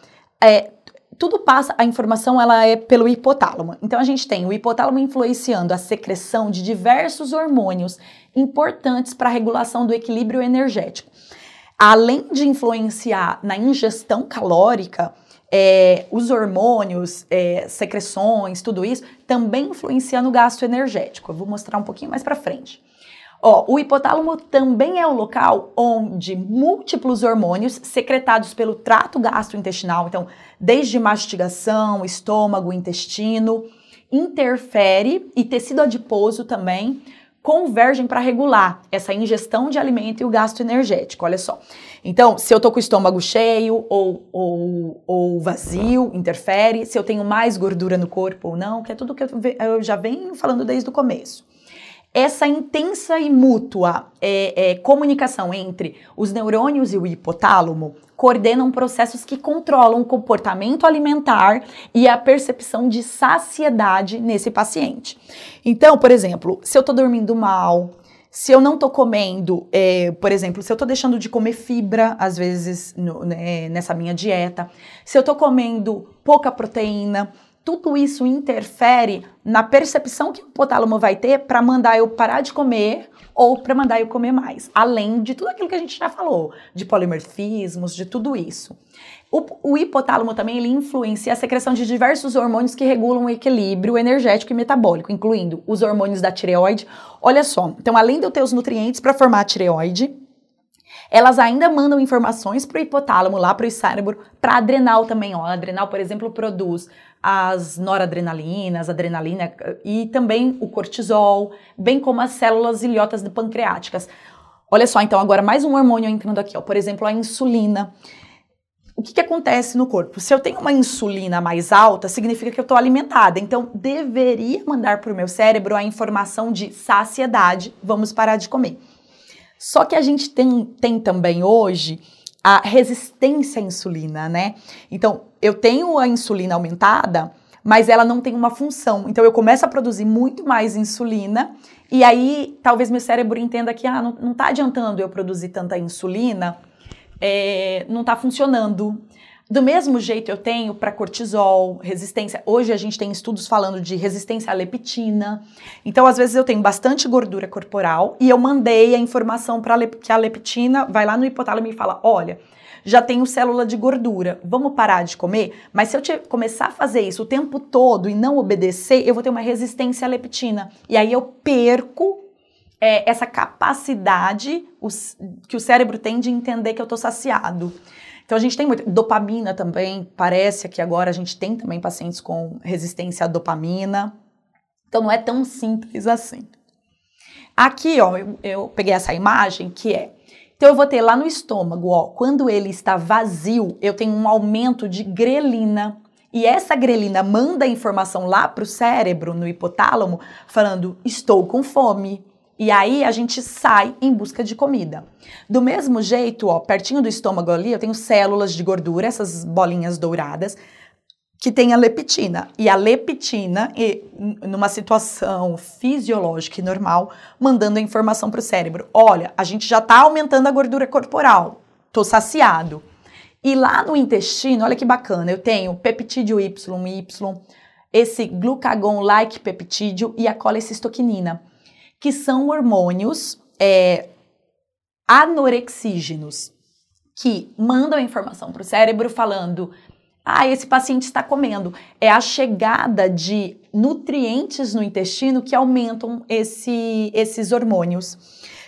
É, tudo passa, a informação ela é pelo hipotálamo. Então a gente tem o hipotálamo influenciando a secreção de diversos hormônios importantes para a regulação do equilíbrio energético além de influenciar na ingestão calórica, é, os hormônios, é, secreções, tudo isso, também influencia no gasto energético. Eu vou mostrar um pouquinho mais para frente. Ó, o hipotálamo também é o local onde múltiplos hormônios secretados pelo trato gastrointestinal, então desde mastigação, estômago, intestino, interfere e tecido adiposo também convergem para regular essa ingestão de alimento e o gasto energético. Olha só. Então, se eu tô com o estômago cheio ou, ou, ou vazio, interfere. Se eu tenho mais gordura no corpo ou não, que é tudo que eu, eu já venho falando desde o começo essa intensa e mútua é, é, comunicação entre os neurônios e o hipotálamo coordenam processos que controlam o comportamento alimentar e a percepção de saciedade nesse paciente. Então, por exemplo, se eu estou dormindo mal, se eu não estou comendo, é, por exemplo, se eu estou deixando de comer fibra, às vezes, no, né, nessa minha dieta, se eu estou comendo pouca proteína, tudo isso interfere na percepção que o hipotálamo vai ter para mandar eu parar de comer ou para mandar eu comer mais, além de tudo aquilo que a gente já falou, de polimorfismos, de tudo isso. O, o hipotálamo também ele influencia a secreção de diversos hormônios que regulam o equilíbrio energético e metabólico, incluindo os hormônios da tireoide. Olha só, então além de eu ter os nutrientes para formar a tireoide, elas ainda mandam informações para o hipotálamo, lá para o cérebro, para adrenal também. Ó. A adrenal, por exemplo, produz as noradrenalinas, adrenalina e também o cortisol, bem como as células ilhotas pancreáticas. Olha só, então agora mais um hormônio entrando aqui, ó, por exemplo, a insulina. O que, que acontece no corpo? Se eu tenho uma insulina mais alta, significa que eu estou alimentada. Então, deveria mandar para o meu cérebro a informação de saciedade, vamos parar de comer. Só que a gente tem, tem também hoje a resistência à insulina, né? Então, eu tenho a insulina aumentada, mas ela não tem uma função. Então, eu começo a produzir muito mais insulina e aí talvez meu cérebro entenda que ah, não, não tá adiantando eu produzir tanta insulina, é, não tá funcionando. Do mesmo jeito eu tenho para cortisol, resistência. Hoje a gente tem estudos falando de resistência à leptina. Então, às vezes eu tenho bastante gordura corporal e eu mandei a informação para que a leptina vai lá no hipotálamo e fala: "Olha, já tenho célula de gordura, vamos parar de comer? Mas se eu começar a fazer isso o tempo todo e não obedecer, eu vou ter uma resistência à leptina. E aí eu perco é, essa capacidade que o cérebro tem de entender que eu estou saciado. Então a gente tem muito. Dopamina também, parece que agora a gente tem também pacientes com resistência à dopamina. Então não é tão simples assim. Aqui, ó, eu, eu peguei essa imagem que é. Então eu vou ter lá no estômago, ó, quando ele está vazio, eu tenho um aumento de grelina. E essa grelina manda a informação lá para o cérebro, no hipotálamo, falando: estou com fome. E aí a gente sai em busca de comida. Do mesmo jeito, ó, pertinho do estômago ali, eu tenho células de gordura, essas bolinhas douradas, que tem a leptina. E a leptina, numa situação fisiológica e normal, mandando a informação para o cérebro: olha, a gente já está aumentando a gordura corporal, estou saciado. E lá no intestino, olha que bacana, eu tenho peptídeo Y, Y, esse glucagon-like peptídeo e a colecistoquinina que são hormônios é, anorexígenos, que mandam a informação para o cérebro falando: ah, esse paciente está comendo. É a chegada de nutrientes no intestino que aumentam esse, esses hormônios.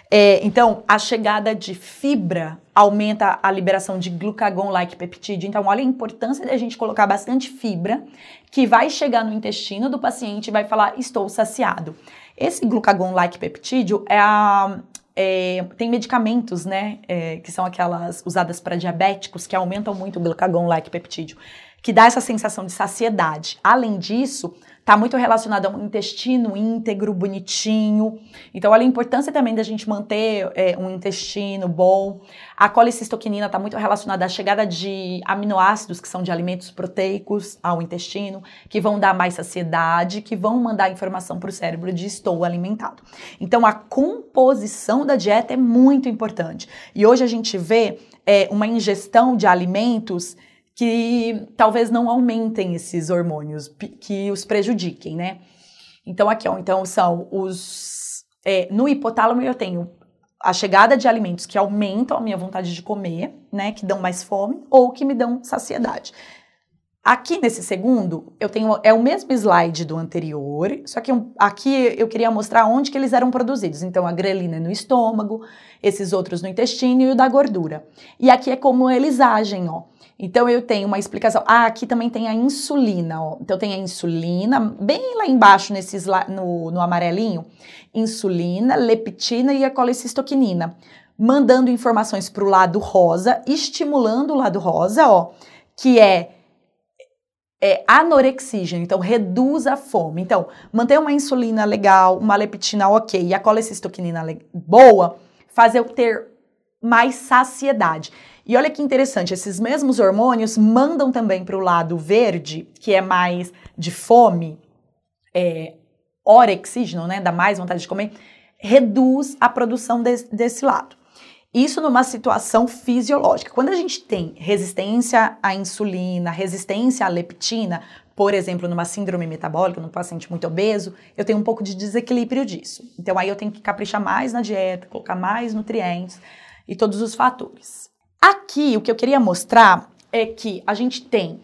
É, então, a chegada de fibra aumenta a liberação de glucagon-like peptídeo. Então, olha a importância da gente colocar bastante fibra que vai chegar no intestino do paciente e vai falar: estou saciado. Esse glucagon-like peptídeo é a, é, tem medicamentos, né, é, que são aquelas usadas para diabéticos que aumentam muito o glucagon-like peptídeo, que dá essa sensação de saciedade. Além disso, está muito relacionado a um intestino íntegro, bonitinho. Então, olha a importância também da gente manter é, um intestino bom. A colicistoquinina está muito relacionada à chegada de aminoácidos, que são de alimentos proteicos, ao intestino, que vão dar mais saciedade, que vão mandar informação para o cérebro de estou alimentado. Então, a composição da dieta é muito importante. E hoje a gente vê é, uma ingestão de alimentos que talvez não aumentem esses hormônios, que os prejudiquem, né? Então, aqui, ó, então são os. É, no hipotálamo eu tenho a chegada de alimentos que aumentam a minha vontade de comer, né? Que dão mais fome, ou que me dão saciedade. Aqui nesse segundo, eu tenho é o mesmo slide do anterior, só que eu, aqui eu queria mostrar onde que eles eram produzidos. Então a grelina é no estômago, esses outros no intestino e o da gordura. E aqui é como eles agem, ó. Então eu tenho uma explicação. Ah, aqui também tem a insulina, ó. Então tem a insulina, bem lá embaixo nesse no, no amarelinho, insulina, leptina e a colecistoquinina, mandando informações para o lado rosa, estimulando o lado rosa, ó, que é é anorexígeno, então reduz a fome. Então, manter uma insulina legal, uma leptina ok e a colecistoquinina boa, faz eu ter mais saciedade. E olha que interessante, esses mesmos hormônios mandam também para o lado verde, que é mais de fome, é, orexígeno, né? Dá mais vontade de comer, reduz a produção de, desse lado. Isso numa situação fisiológica. Quando a gente tem resistência à insulina, resistência à leptina, por exemplo, numa síndrome metabólica, num paciente muito obeso, eu tenho um pouco de desequilíbrio disso. Então aí eu tenho que caprichar mais na dieta, colocar mais nutrientes e todos os fatores. Aqui, o que eu queria mostrar é que a gente tem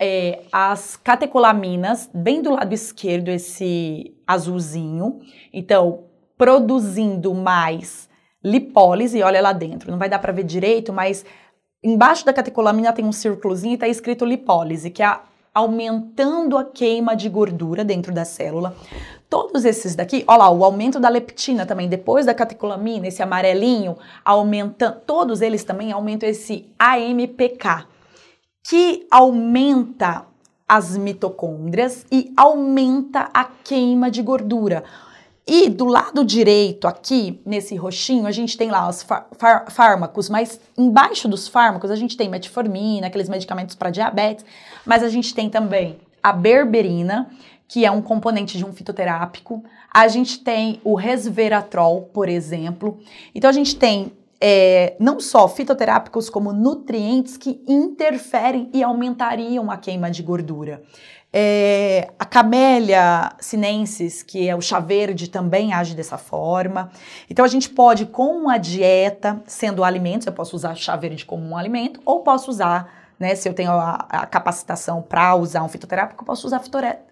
é, as catecolaminas bem do lado esquerdo, esse azulzinho. Então, produzindo mais lipólise, olha lá dentro, não vai dar para ver direito, mas embaixo da catecolamina tem um círculozinho e está escrito lipólise, que é aumentando a queima de gordura dentro da célula. Todos esses daqui, olha lá, o aumento da leptina também, depois da catecolamina, esse amarelinho, aumenta, todos eles também aumentam esse AMPK, que aumenta as mitocôndrias e aumenta a queima de gordura. E do lado direito, aqui, nesse roxinho, a gente tem lá os fármacos, mas embaixo dos fármacos a gente tem metformina, aqueles medicamentos para diabetes, mas a gente tem também a berberina, que é um componente de um fitoterápico. A gente tem o resveratrol, por exemplo. Então a gente tem é, não só fitoterápicos, como nutrientes que interferem e aumentariam a queima de gordura. É, a camélia sinensis, que é o chá verde, também age dessa forma. Então a gente pode, com uma dieta, sendo alimentos, eu posso usar chá verde como um alimento, ou posso usar, né, se eu tenho a, a capacitação para usar um fitoterápico, eu posso usar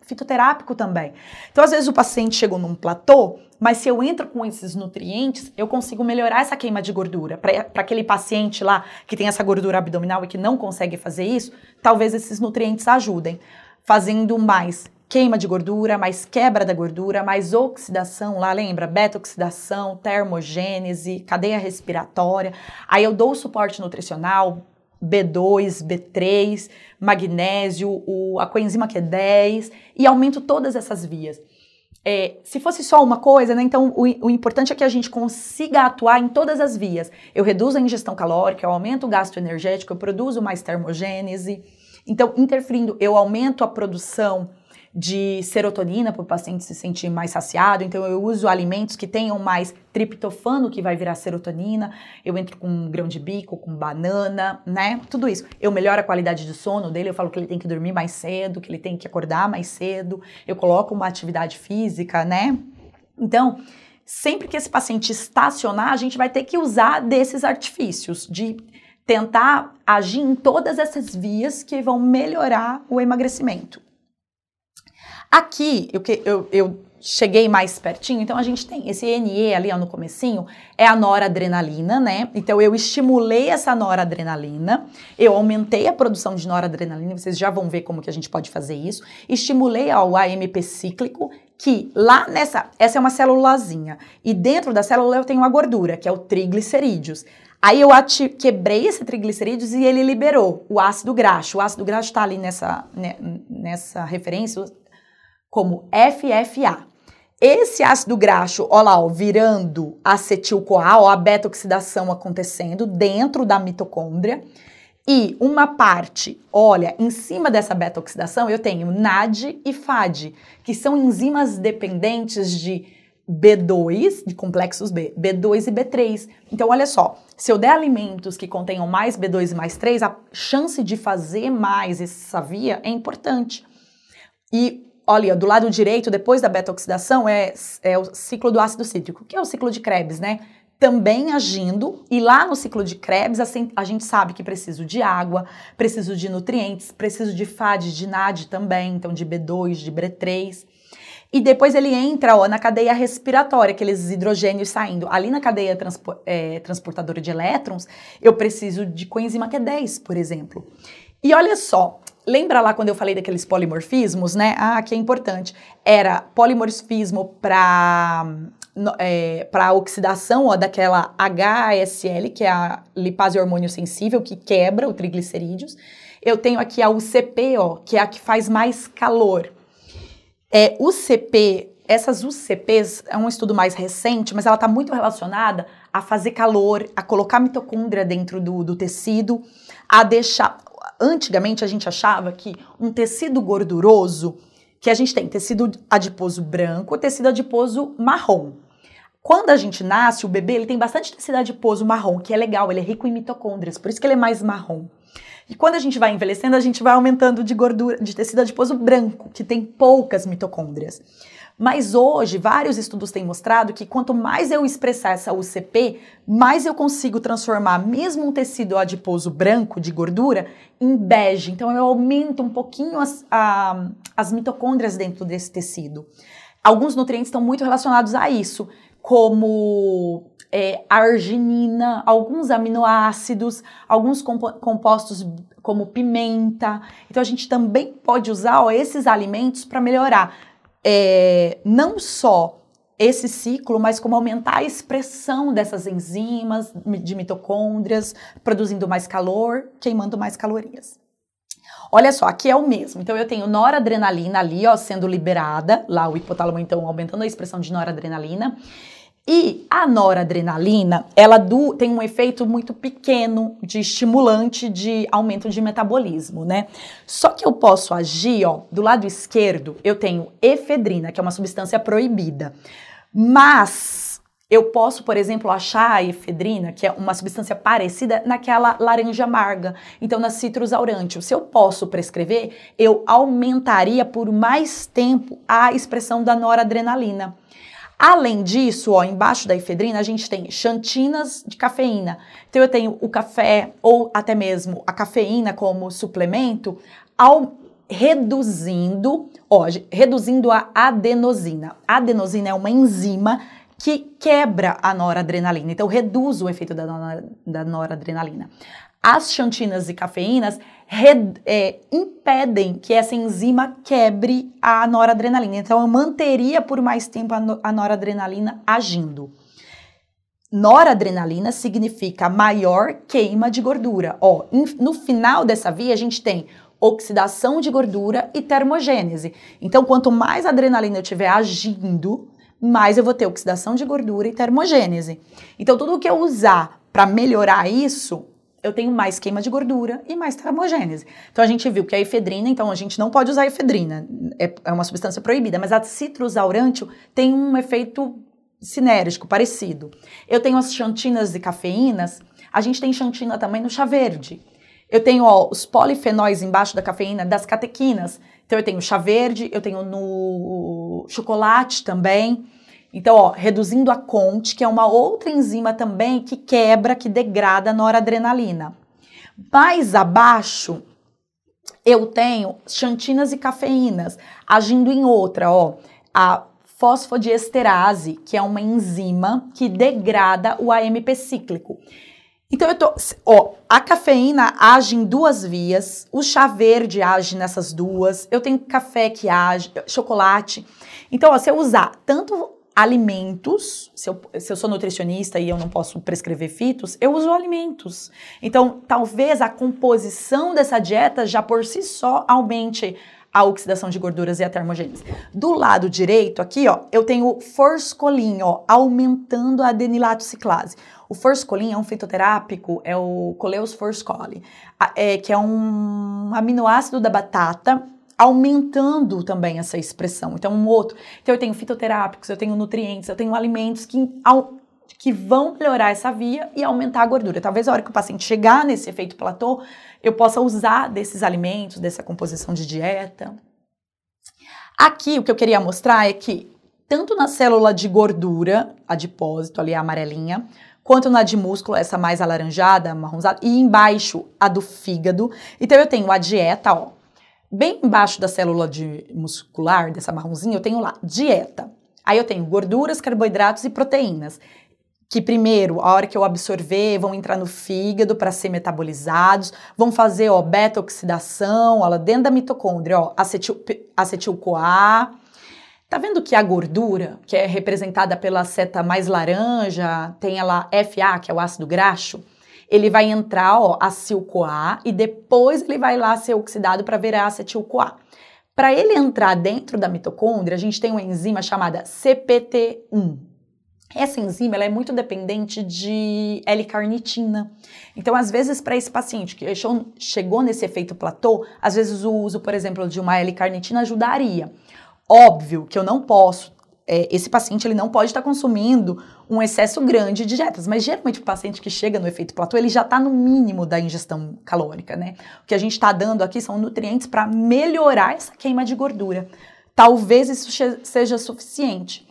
fitoterápico também. Então, às vezes, o paciente chegou num platô, mas se eu entro com esses nutrientes, eu consigo melhorar essa queima de gordura. Para aquele paciente lá que tem essa gordura abdominal e que não consegue fazer isso, talvez esses nutrientes ajudem fazendo mais queima de gordura, mais quebra da gordura, mais oxidação lá, lembra? Beta-oxidação, termogênese, cadeia respiratória. Aí eu dou suporte nutricional, B2, B3, magnésio, o, a coenzima Q10 e aumento todas essas vias. É, se fosse só uma coisa, né, então o, o, importante é que a gente consiga atuar em todas as vias. Eu reduzo a ingestão calórica, eu aumento o gasto energético, eu produzo mais termogênese, então, interferindo, eu aumento a produção de serotonina para o paciente se sentir mais saciado. Então, eu uso alimentos que tenham mais triptofano, que vai virar serotonina. Eu entro com grão de bico, com banana, né? Tudo isso. Eu melhoro a qualidade de sono dele. Eu falo que ele tem que dormir mais cedo, que ele tem que acordar mais cedo. Eu coloco uma atividade física, né? Então, sempre que esse paciente estacionar, a gente vai ter que usar desses artifícios de tentar agir em todas essas vias que vão melhorar o emagrecimento. Aqui, eu, eu, eu cheguei mais pertinho, então a gente tem esse NE ali ó, no comecinho, é a noradrenalina, né? Então eu estimulei essa noradrenalina, eu aumentei a produção de noradrenalina, vocês já vão ver como que a gente pode fazer isso. Estimulei ó, o AMP cíclico, que lá nessa, essa é uma célulazinha, e dentro da célula eu tenho a gordura, que é o triglicerídeos. Aí eu quebrei esse triglicerídeos e ele liberou o ácido graxo. O ácido graxo está ali nessa, né, nessa referência como FFA. Esse ácido graxo, olha lá, ó, virando acetil-CoA, a beta-oxidação acontecendo dentro da mitocôndria. E uma parte, olha, em cima dessa beta-oxidação eu tenho NAD e FAD, que são enzimas dependentes de B2, de complexos B, B2 e B3. Então, olha só, se eu der alimentos que contenham mais B2 e mais 3, a chance de fazer mais essa via é importante. E olha, do lado direito, depois da beta-oxidação, é, é o ciclo do ácido cítrico, que é o ciclo de Krebs, né? Também agindo, e lá no ciclo de Krebs, a gente sabe que preciso de água, preciso de nutrientes, preciso de FAD, de NAD também, então de B2, de B3. E depois ele entra ó, na cadeia respiratória, aqueles hidrogênios saindo. Ali na cadeia transpo, é, transportadora de elétrons, eu preciso de coenzima Q10, por exemplo. E olha só, lembra lá quando eu falei daqueles polimorfismos, né? Ah, que é importante. Era polimorfismo para é, para oxidação ó, daquela HSL, que é a lipase hormônio sensível, que quebra o triglicerídeos. Eu tenho aqui a UCP, ó, que é a que faz mais calor. É, UCP, essas UCPs é um estudo mais recente, mas ela está muito relacionada a fazer calor, a colocar mitocôndria dentro do, do tecido, a deixar. Antigamente a gente achava que um tecido gorduroso, que a gente tem tecido adiposo branco, tecido adiposo marrom. Quando a gente nasce, o bebê ele tem bastante tecido adiposo marrom, que é legal, ele é rico em mitocôndrias, por isso que ele é mais marrom. E quando a gente vai envelhecendo, a gente vai aumentando de gordura, de tecido adiposo branco, que tem poucas mitocôndrias. Mas hoje, vários estudos têm mostrado que quanto mais eu expressar essa UCP, mais eu consigo transformar mesmo um tecido adiposo branco de gordura em bege. Então, eu aumento um pouquinho as, a, as mitocôndrias dentro desse tecido. Alguns nutrientes estão muito relacionados a isso, como é, arginina, alguns aminoácidos, alguns compostos como pimenta. Então a gente também pode usar ó, esses alimentos para melhorar é, não só esse ciclo, mas como aumentar a expressão dessas enzimas de mitocôndrias, produzindo mais calor, queimando mais calorias. Olha só, aqui é o mesmo. Então eu tenho noradrenalina ali, ó, sendo liberada, lá o hipotálamo então aumentando a expressão de noradrenalina. E a noradrenalina, ela do, tem um efeito muito pequeno de estimulante de aumento de metabolismo, né? Só que eu posso agir, ó, do lado esquerdo, eu tenho efedrina, que é uma substância proibida. Mas eu posso, por exemplo, achar a efedrina, que é uma substância parecida, naquela laranja amarga. Então, na citrus aurantium. Se eu posso prescrever, eu aumentaria por mais tempo a expressão da noradrenalina. Além disso, ó, embaixo da efedrina, a gente tem xantinas de cafeína. Então, eu tenho o café ou até mesmo a cafeína como suplemento, ao, reduzindo, ó, reduzindo a adenosina. A adenosina é uma enzima que quebra a noradrenalina, então reduz o efeito da, da noradrenalina. As xantinas e cafeínas é, impedem que essa enzima quebre a noradrenalina. Então, eu manteria por mais tempo a, no, a noradrenalina agindo. Noradrenalina significa maior queima de gordura. Ó, no final dessa via, a gente tem oxidação de gordura e termogênese. Então, quanto mais adrenalina eu estiver agindo, mais eu vou ter oxidação de gordura e termogênese. Então, tudo que eu usar para melhorar isso, eu tenho mais queima de gordura e mais termogênese. Então a gente viu que a efedrina, então a gente não pode usar efedrina, é, é uma substância proibida, mas a citrus aurantium tem um efeito sinérgico, parecido. Eu tenho as xantinas e cafeínas, a gente tem xantina também no chá verde. Eu tenho ó, os polifenóis embaixo da cafeína das catequinas. Então eu tenho chá verde, eu tenho no chocolate também. Então, ó, reduzindo a CONT, que é uma outra enzima também que quebra, que degrada a noradrenalina. Mais abaixo, eu tenho xantinas e cafeínas agindo em outra, ó, a fosfodiesterase, que é uma enzima que degrada o AMP cíclico. Então eu tô, ó, a cafeína age em duas vias, o chá verde age nessas duas, eu tenho café que age, chocolate. Então, ó, se eu usar tanto alimentos, se eu, se eu sou nutricionista e eu não posso prescrever fitos, eu uso alimentos. Então, talvez a composição dessa dieta já por si só aumente a oxidação de gorduras e a termogênese. Do lado direito, aqui, ó, eu tenho forscolin, ó, aumentando a adenilato ciclase. O forscolin é um fitoterápico, é o Coleus forscoli, é, que é um aminoácido da batata aumentando também essa expressão. Então, um outro. Então, eu tenho fitoterápicos, eu tenho nutrientes, eu tenho alimentos que, que vão melhorar essa via e aumentar a gordura. Talvez a hora que o paciente chegar nesse efeito platô, eu possa usar desses alimentos, dessa composição de dieta. Aqui, o que eu queria mostrar é que, tanto na célula de gordura, adipósito, ali a amarelinha, quanto na de músculo, essa mais alaranjada, marronzada, e embaixo a do fígado. Então eu tenho a dieta, ó, Bem embaixo da célula de muscular, dessa marronzinha, eu tenho lá dieta. Aí eu tenho gorduras, carboidratos e proteínas. Que primeiro, a hora que eu absorver, vão entrar no fígado para ser metabolizados, vão fazer ó, beta-oxidação, ó, dentro da mitocôndria, ó, acetil, acetil-CoA. Tá vendo que a gordura, que é representada pela seta mais laranja, tem ela FA, que é o ácido graxo, ele vai entrar, ó, acil-CoA e depois ele vai lá ser oxidado para virar acetil-CoA. Para ele entrar dentro da mitocôndria, a gente tem uma enzima chamada CPT1. Essa enzima ela é muito dependente de L-carnitina. Então, às vezes, para esse paciente que chegou nesse efeito platô, às vezes o uso, por exemplo, de uma L-carnitina ajudaria. Óbvio que eu não posso é, esse paciente ele não pode estar consumindo um excesso grande de dietas, mas geralmente o paciente que chega no efeito platô, ele já está no mínimo da ingestão calórica, né? O que a gente está dando aqui são nutrientes para melhorar essa queima de gordura. Talvez isso seja suficiente.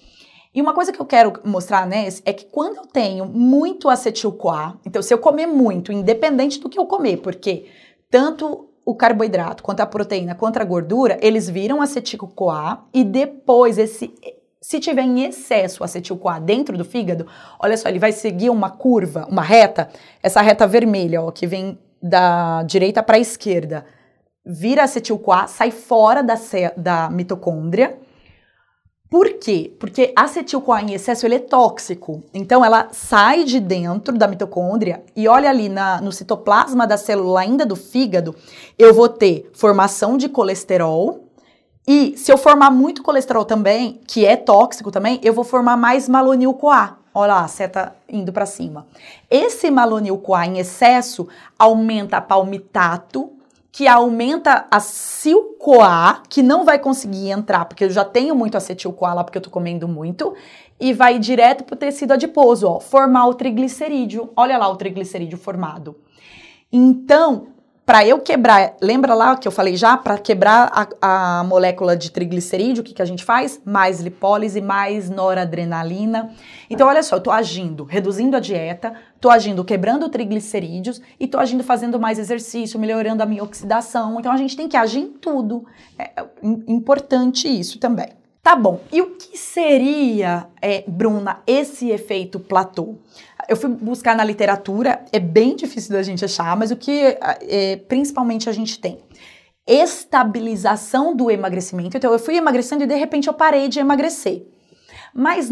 E uma coisa que eu quero mostrar, né, é que quando eu tenho muito acetil-CoA, então se eu comer muito, independente do que eu comer, porque tanto o carboidrato, quanto a proteína, quanto a gordura, eles viram acetil-CoA e depois esse se tiver em excesso acetil-CoA dentro do fígado, olha só, ele vai seguir uma curva, uma reta, essa reta vermelha, ó, que vem da direita para a esquerda, vira acetil-CoA, sai fora da, da mitocôndria, Por quê? Porque acetil-CoA em excesso ele é tóxico. Então ela sai de dentro da mitocôndria e olha ali na, no citoplasma da célula ainda do fígado, eu vou ter formação de colesterol. E se eu formar muito colesterol também, que é tóxico também, eu vou formar mais malonil-CoA. Olha lá, a seta indo para cima. Esse malonil-CoA em excesso aumenta palmitato, que aumenta a CoA, que não vai conseguir entrar, porque eu já tenho muito acetil-CoA lá, porque eu tô comendo muito, e vai direto pro tecido adiposo, ó, formar o triglicerídeo. Olha lá o triglicerídeo formado. Então, para eu quebrar, lembra lá que eu falei já, para quebrar a, a, molécula de triglicerídeo, o que, que a gente faz? Mais lipólise, mais noradrenalina. Então, olha só, eu tô agindo, reduzindo a dieta, tô agindo quebrando triglicerídeos e tô agindo fazendo mais exercício, melhorando a minha oxidação. Então, a gente tem que agir em tudo. É, é importante isso também. Tá bom, e o que seria, é, Bruna, esse efeito platô? Eu fui buscar na literatura, é bem difícil da gente achar, mas o que é, principalmente a gente tem? Estabilização do emagrecimento. Então, eu fui emagrecendo e de repente eu parei de emagrecer. Mas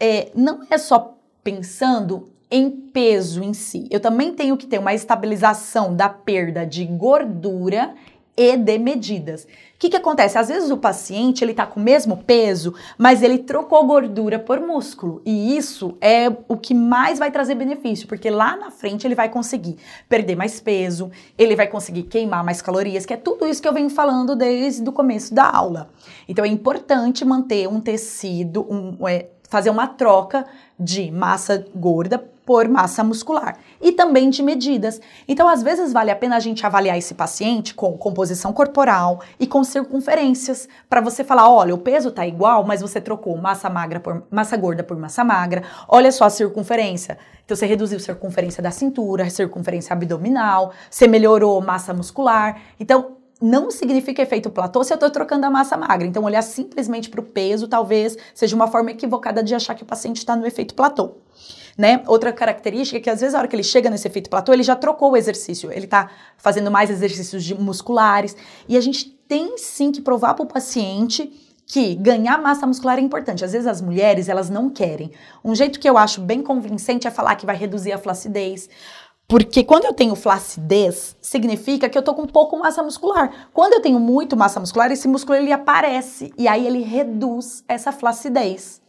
é, não é só pensando em peso em si. Eu também tenho que ter uma estabilização da perda de gordura e de medidas. O que, que acontece? Às vezes o paciente ele tá com o mesmo peso, mas ele trocou gordura por músculo. E isso é o que mais vai trazer benefício, porque lá na frente ele vai conseguir perder mais peso, ele vai conseguir queimar mais calorias, que é tudo isso que eu venho falando desde o começo da aula. Então é importante manter um tecido, um, é, fazer uma troca de massa gorda por massa muscular e também de medidas. Então, às vezes vale a pena a gente avaliar esse paciente com composição corporal e com circunferências para você falar, olha, o peso tá igual, mas você trocou massa magra por massa gorda por massa magra. Olha só a circunferência. Então você reduziu a circunferência da cintura, a circunferência abdominal, você melhorou massa muscular. Então, não significa efeito platô se eu estou trocando a massa magra. Então, olhar simplesmente para o peso talvez seja uma forma equivocada de achar que o paciente está no efeito platô. Né? Outra característica é que às vezes a hora que ele chega nesse efeito platô, ele já trocou o exercício, ele está fazendo mais exercícios musculares e a gente tem sim que provar para o paciente que ganhar massa muscular é importante. Às vezes as mulheres, elas não querem. Um jeito que eu acho bem convincente é falar que vai reduzir a flacidez. Porque quando eu tenho flacidez, significa que eu tô com pouco massa muscular. Quando eu tenho muito massa muscular, esse músculo ele aparece e aí ele reduz essa flacidez.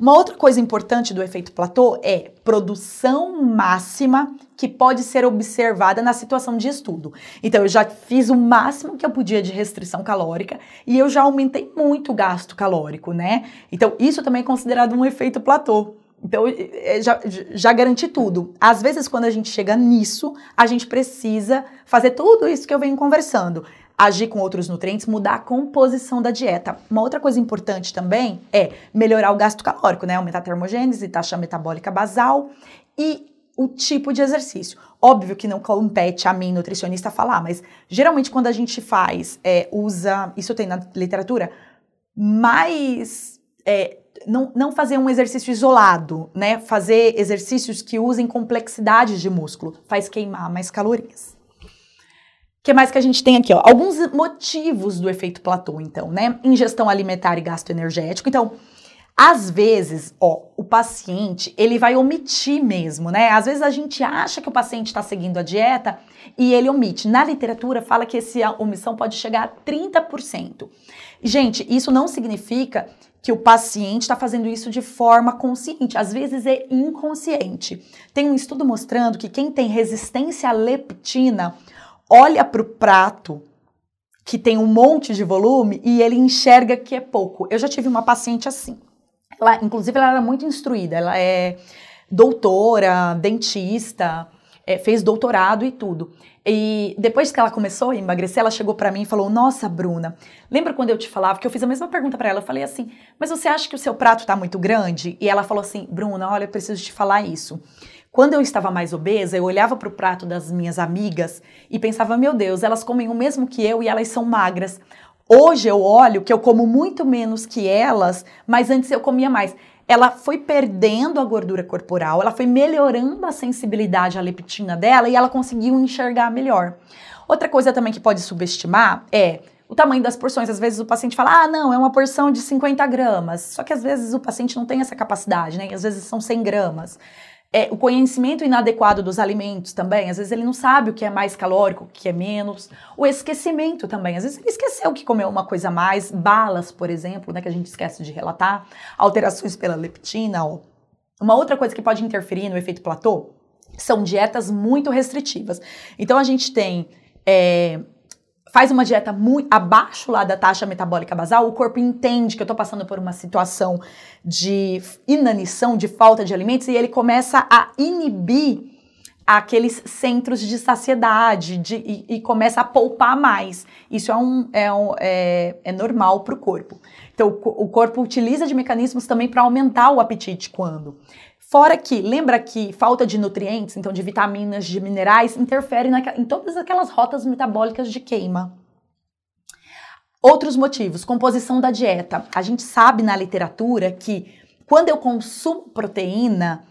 Uma outra coisa importante do efeito platô é produção máxima que pode ser observada na situação de estudo. Então, eu já fiz o máximo que eu podia de restrição calórica e eu já aumentei muito o gasto calórico, né? Então, isso também é considerado um efeito platô. Então, já, já garanti tudo. Às vezes, quando a gente chega nisso, a gente precisa fazer tudo isso que eu venho conversando agir com outros nutrientes, mudar a composição da dieta. Uma outra coisa importante também é melhorar o gasto calórico, né? Aumentar a termogênese, taxa metabólica basal e o tipo de exercício. Óbvio que não compete a mim, nutricionista, falar, mas geralmente quando a gente faz, é, usa, isso tem na literatura, mais. É, não, não fazer um exercício isolado, né? Fazer exercícios que usem complexidades de músculo, faz queimar mais calorias que mais que a gente tem aqui? Ó? Alguns motivos do efeito platô, então, né? Ingestão alimentar e gasto energético. Então, às vezes, ó, o paciente, ele vai omitir mesmo, né? Às vezes a gente acha que o paciente está seguindo a dieta e ele omite. Na literatura fala que essa omissão pode chegar a 30%. Gente, isso não significa que o paciente está fazendo isso de forma consciente, às vezes é inconsciente. Tem um estudo mostrando que quem tem resistência à leptina olha para o prato que tem um monte de volume e ele enxerga que é pouco. Eu já tive uma paciente assim. Ela, inclusive, ela era muito instruída. Ela é doutora, dentista, é, fez doutorado e tudo. E depois que ela começou a emagrecer, ela chegou para mim e falou: Nossa, Bruna, lembra quando eu te falava que eu fiz a mesma pergunta para ela? Eu falei assim: Mas você acha que o seu prato tá muito grande? E ela falou assim: Bruna, olha, eu preciso te falar isso. Quando eu estava mais obesa, eu olhava para o prato das minhas amigas e pensava: meu Deus, elas comem o mesmo que eu e elas são magras. Hoje eu olho que eu como muito menos que elas, mas antes eu comia mais. Ela foi perdendo a gordura corporal, ela foi melhorando a sensibilidade à leptina dela e ela conseguiu enxergar melhor. Outra coisa também que pode subestimar é o tamanho das porções. Às vezes o paciente fala, ah, não, é uma porção de 50 gramas. Só que às vezes o paciente não tem essa capacidade, né? Às vezes são 100 gramas. É, o conhecimento inadequado dos alimentos também, às vezes ele não sabe o que é mais calórico, o que é menos. O esquecimento também, às vezes ele esqueceu que comeu uma coisa a mais, balas, por exemplo, né, que a gente esquece de relatar, alterações pela leptina. Ó. Uma outra coisa que pode interferir no efeito platô são dietas muito restritivas. Então a gente tem é, faz uma dieta muito abaixo lá da taxa metabólica basal, o corpo entende que eu estou passando por uma situação de inanição, de falta de alimentos, e ele começa a inibir aqueles centros de saciedade de, e, e, começa a poupar mais. Isso é, um, é, um, é, é normal para o corpo. Então, o, o corpo utiliza de mecanismos também para aumentar o apetite quando Fora que, lembra que falta de nutrientes, então de vitaminas, de minerais, interfere em todas aquelas rotas metabólicas de queima. Outros motivos, composição da dieta. A gente sabe na literatura que quando eu consumo proteína,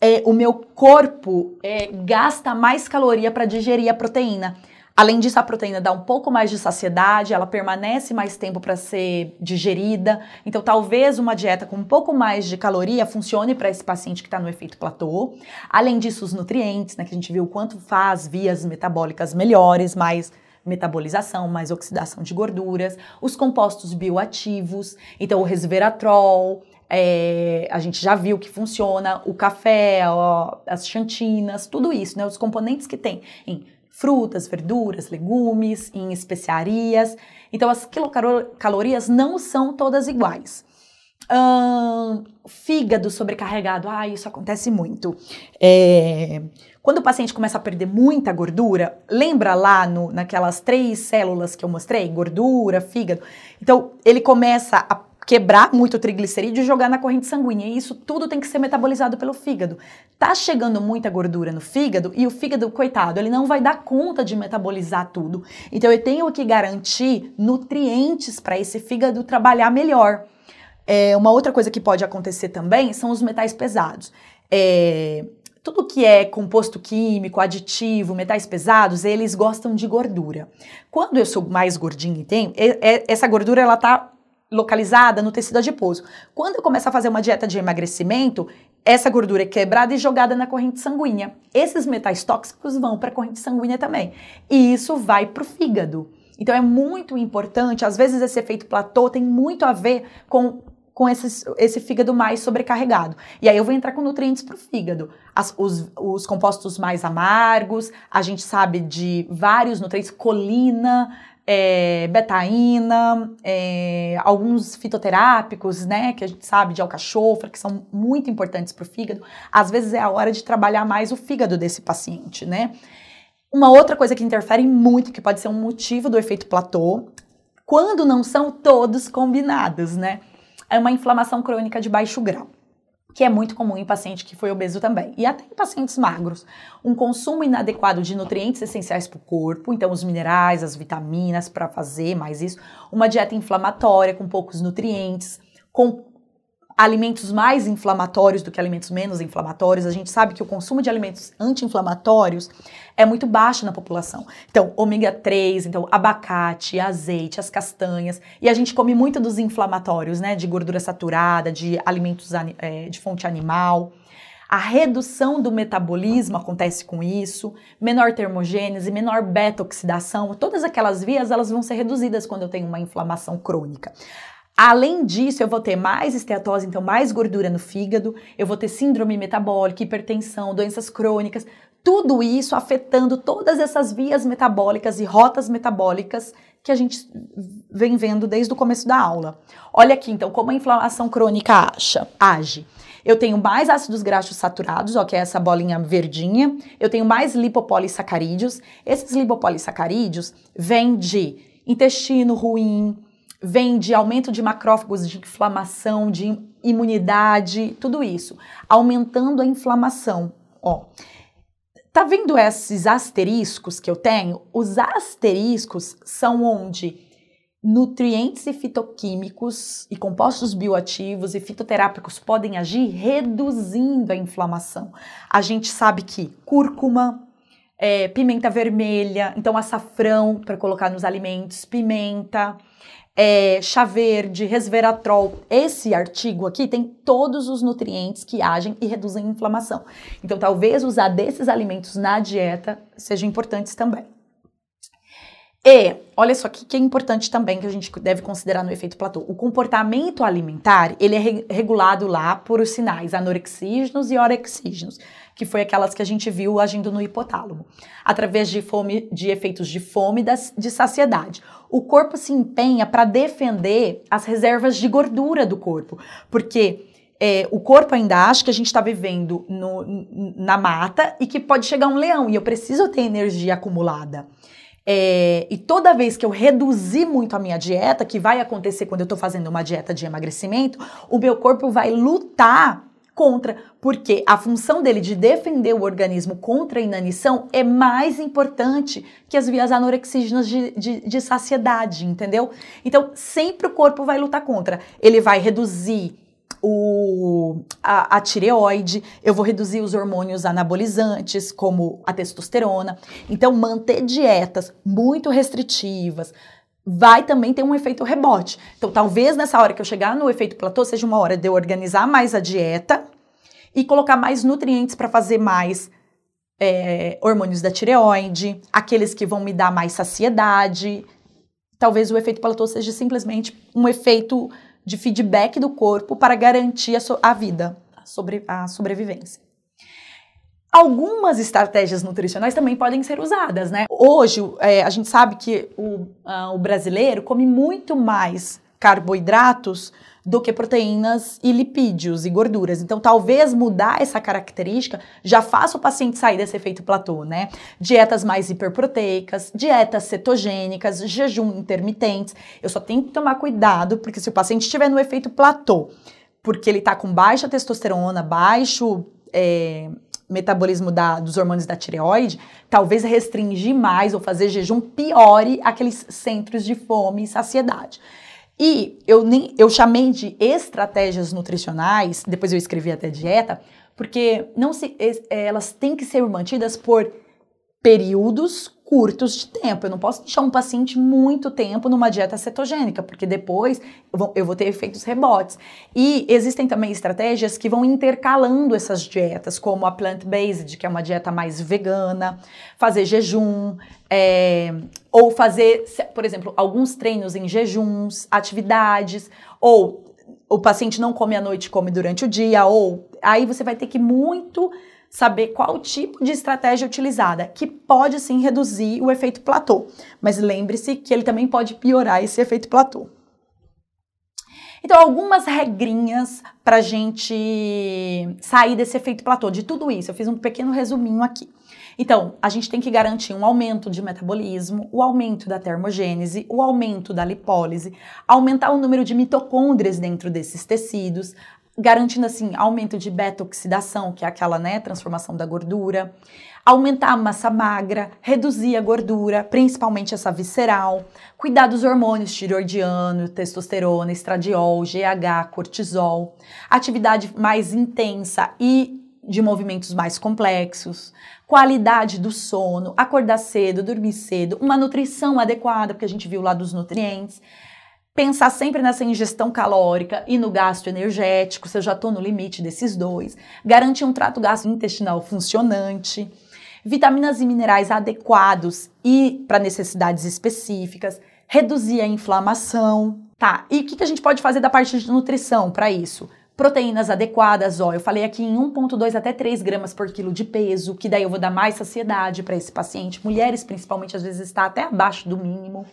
é, o meu corpo é, gasta mais caloria para digerir a proteína. Além disso, a proteína dá um pouco mais de saciedade, ela permanece mais tempo para ser digerida. Então, talvez uma dieta com um pouco mais de caloria funcione para esse paciente que está no efeito platô. Além disso, os nutrientes, né, que a gente viu quanto faz vias metabólicas melhores, mais metabolização, mais oxidação de gorduras, os compostos bioativos, então o resveratrol, é, a gente já viu que funciona, o café, ó, as xantinas, tudo isso, né? Os componentes que tem em frutas, verduras, legumes, em especiarias. Então, as quilocalorias não são todas iguais. Hum, fígado sobrecarregado, ah, isso acontece muito. É, quando o paciente começa a perder muita gordura, lembra lá no, naquelas três células que eu mostrei? Gordura, fígado. Então, ele começa a quebrar muito o triglicerídeo e jogar na corrente sanguínea. E isso tudo tem que ser metabolizado pelo fígado. Tá chegando muita gordura no fígado e o fígado, coitado, ele não vai dar conta de metabolizar tudo. Então eu tenho que garantir nutrientes para esse fígado trabalhar melhor. É, uma outra coisa que pode acontecer também são os metais pesados. É, tudo que é composto químico, aditivo, metais pesados, eles gostam de gordura. Quando eu sou mais gordinha e tenho, essa gordura ela tá localizada no tecido adiposo. Quando eu começo a fazer uma dieta de emagrecimento, essa gordura é quebrada e jogada na corrente sanguínea. Esses metais tóxicos vão para a corrente sanguínea também. E isso vai para o fígado. Então é muito importante, às vezes esse efeito platô tem muito a ver com com esse, esse fígado mais sobrecarregado. E aí eu vou entrar com nutrientes para o fígado. As, os, os compostos mais amargos, a gente sabe de vários nutrientes, colina, é, betaína, é, alguns fitoterápicos, né, que a gente sabe de alcachofra, que são muito importantes para o fígado. Às vezes é a hora de trabalhar mais o fígado desse paciente, né. Uma outra coisa que interfere muito, que pode ser um motivo do efeito platô, quando não são todos combinados, né, é uma inflamação crônica de baixo grau que é muito comum em paciente que foi obeso também, e até em pacientes magros. Um consumo inadequado de nutrientes essenciais para o corpo, então os minerais, as vitaminas para fazer mais isso, uma dieta inflamatória com poucos nutrientes, com alimentos mais inflamatórios do que alimentos menos inflamatórios. A gente sabe que o consumo de alimentos anti-inflamatórios é muito baixo na população. Então, ômega 3, então abacate, azeite, as castanhas. E a gente come muito dos inflamatórios, né? De gordura saturada, de alimentos é, de fonte animal. A redução do metabolismo acontece com isso, menor termogênese, menor beta-oxidação, todas aquelas vias elas vão ser reduzidas quando eu tenho uma inflamação crônica. Além disso, eu vou ter mais esteatose, então mais gordura no fígado, eu vou ter síndrome metabólica, hipertensão, doenças crônicas, tudo isso afetando todas essas vias metabólicas e rotas metabólicas que a gente vem vendo desde o começo da aula. Olha aqui, então, como a inflamação crônica acha, age. Eu tenho mais ácidos graxos saturados, ó, que é essa bolinha verdinha. Eu tenho mais lipopolissacarídeos. Esses lipopolissacarídeos vêm de intestino ruim, vem de aumento de macrófagos, de inflamação, de imunidade, tudo isso, aumentando a inflamação. Ó, tá vendo esses asteriscos que eu tenho? Os asteriscos são onde nutrientes e fitoquímicos e compostos bioativos e fitoterápicos podem agir reduzindo a inflamação. A gente sabe que cúrcuma, é, pimenta vermelha, então açafrão para colocar nos alimentos, pimenta, é, chá verde, resveratrol. Esse artigo aqui tem todos os nutrientes que agem e reduzem a inflamação. Então, talvez usar desses alimentos na dieta seja importante também. E, olha só, que, que é importante também que a gente deve considerar no efeito platô. O comportamento alimentar, ele é re regulado lá por os sinais anorexígenos e orexígenos, que foi aquelas que a gente viu agindo no hipotálamo, através de fome, de efeitos de fome e de saciedade. O corpo se empenha para defender as reservas de gordura do corpo, porque é, o corpo ainda acha que a gente está vivendo no, na mata e que pode chegar um leão e eu preciso ter energia acumulada. É, e toda vez que eu reduzir muito a minha dieta, que vai acontecer quando eu estou fazendo uma dieta de emagrecimento, o meu corpo vai lutar contra, porque a função dele de defender o organismo contra a inanição é mais importante que as vias anorexígenas de, de, de saciedade, entendeu? Então, sempre o corpo vai lutar contra. Ele vai reduzir o, a, a, tireoide, eu vou reduzir os hormônios anabolizantes, como a testosterona. Então, manter dietas muito restritivas vai também ter um efeito rebote. Então, talvez nessa hora que eu chegar no efeito platô, seja uma hora de eu organizar mais a dieta e colocar mais nutrientes para fazer mais é, hormônios da tireoide, aqueles que vão me dar mais saciedade. Talvez o efeito platô seja simplesmente um efeito de feedback do corpo para garantir a, so a vida, a, sobre a sobrevivência. Algumas estratégias nutricionais também podem ser usadas, né? Hoje, é, a gente sabe que o, uh, o brasileiro come muito mais carboidratos do que proteínas e lipídios e gorduras. Então, talvez mudar essa característica já faça o paciente sair desse efeito platô, né? Dietas mais hiperproteicas, dietas cetogênicas, jejum intermitentes. Eu só tenho que tomar cuidado, porque se o paciente estiver no efeito platô, porque ele está com baixa testosterona, baixo é, metabolismo da, dos hormônios da tireoide, talvez restringir mais ou fazer jejum piore aqueles centros de fome e saciedade. E eu, nem, eu chamei de estratégias nutricionais, depois eu escrevi até dieta, porque não se, elas têm que ser mantidas por períodos curtos de tempo. Eu não posso deixar um paciente muito tempo numa dieta cetogênica, porque depois eu vou, ter efeitos rebotes. E existem também estratégias que vão intercalando essas dietas, como a plant-based, que é uma dieta mais vegana, fazer jejum, é, ou fazer, por exemplo, alguns treinos em jejuns, atividades, ou o paciente não come à noite, come durante o dia, ou aí você vai ter que muito saber qual tipo de estratégia utilizada, que pode sim reduzir o efeito platô, mas lembre-se que ele também pode piorar esse efeito platô. Então, algumas regrinhas para a gente sair desse efeito platô, de tudo isso. Eu fiz um pequeno resuminho aqui. Então, a gente tem que garantir um aumento de metabolismo, o aumento da termogênese, o aumento da lipólise, aumentar o número de mitocôndrias dentro desses tecidos, garantindo assim aumento de beta-oxidação, que é aquela né, transformação da gordura, aumentar a massa magra, reduzir a gordura, principalmente essa visceral, cuidar dos hormônios tiroidiano, testosterona, estradiol, GH, cortisol, atividade mais intensa e de movimentos mais complexos, qualidade do sono, acordar cedo, dormir cedo, uma nutrição adequada, porque a gente viu lá dos nutrientes, pensar sempre nessa ingestão calórica e no gasto energético, se eu já estou no limite desses dois, garantir um trato gastrointestinal funcionante, vitaminas e minerais adequados e para necessidades específicas, reduzir a inflamação, tá? E o que, que a gente pode fazer da parte de nutrição para isso? Proteínas adequadas, ó, eu falei aqui em 1,2 até 3 gramas por quilo de peso, que daí eu vou dar mais saciedade para esse paciente. Mulheres, principalmente, às vezes está até abaixo do mínimo.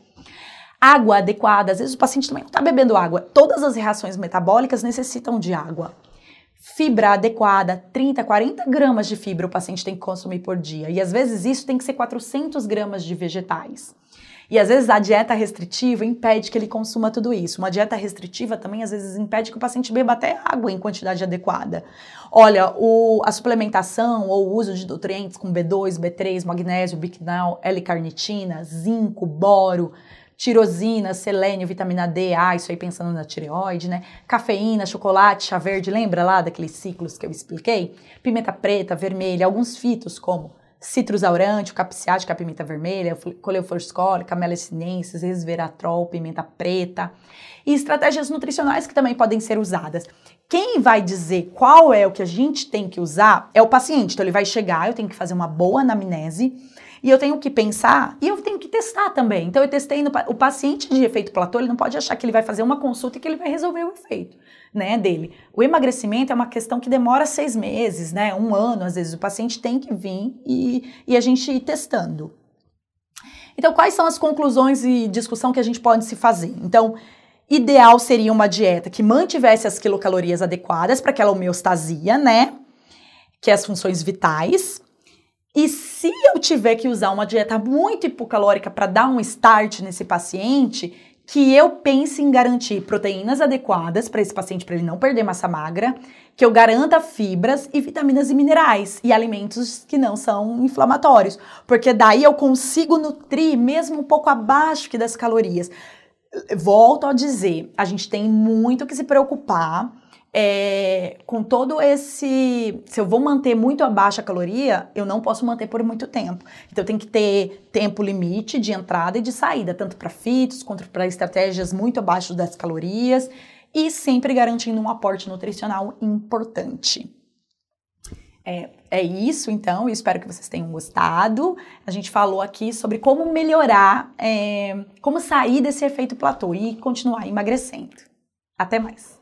Água adequada, às vezes o paciente também não está bebendo água. Todas as reações metabólicas necessitam de água. Fibra adequada, 30, 40 gramas de fibra o paciente tem que consumir por dia. E às vezes isso tem que ser 400 gramas de vegetais. E às vezes a dieta restritiva impede que ele consuma tudo isso. Uma dieta restritiva também às vezes impede que o paciente beba até água em quantidade adequada. Olha, o, a suplementação ou o uso de nutrientes com B2, B3, magnésio, biquinol, L-carnitina, zinco, boro, tirosina, selênio, vitamina D, ah, isso aí pensando na tireoide, né? Cafeína, chocolate, chá verde, lembra lá daqueles ciclos que eu expliquei? Pimenta preta, vermelha, alguns fitos como citrus aurante, o capsiática, a pimenta vermelha, coleoforcólica, camela sinensis, resveratrol, pimenta preta e estratégias nutricionais que também podem ser usadas. Quem vai dizer qual é o que a gente tem que usar é o paciente. Então ele vai chegar, eu tenho que fazer uma boa anamnese e eu tenho que pensar e eu tenho que testar também. Então eu testei no o paciente de efeito platô, ele não pode achar que ele vai fazer uma consulta e que ele vai resolver o efeito, né, dele. O emagrecimento é uma questão que demora seis meses, né, um ano às vezes. O paciente tem que vir e, e a gente ir testando. Então quais são as conclusões e discussão que a gente pode se fazer? Então ideal seria uma dieta que mantivesse as quilocalorias adequadas para aquela homeostasia, né? Que é as funções vitais. E se eu tiver que usar uma dieta muito hipocalórica para dar um start nesse paciente, que eu pense em garantir proteínas adequadas para esse paciente, para ele não perder massa magra, que eu garanta fibras e vitaminas e minerais e alimentos que não são inflamatórios, porque daí eu consigo nutrir mesmo um pouco abaixo que das calorias. Volto a dizer, a gente tem muito que se preocupar é, com todo esse. Se eu vou manter muito abaixo a caloria, eu não posso manter por muito tempo. Então tem que ter tempo limite de entrada e de saída, tanto para fitos quanto para estratégias muito abaixo das calorias e sempre garantindo um aporte nutricional importante. É, é isso, então. Eu espero que vocês tenham gostado. A gente falou aqui sobre como melhorar, é, como sair desse efeito platô e continuar emagrecendo. Até mais!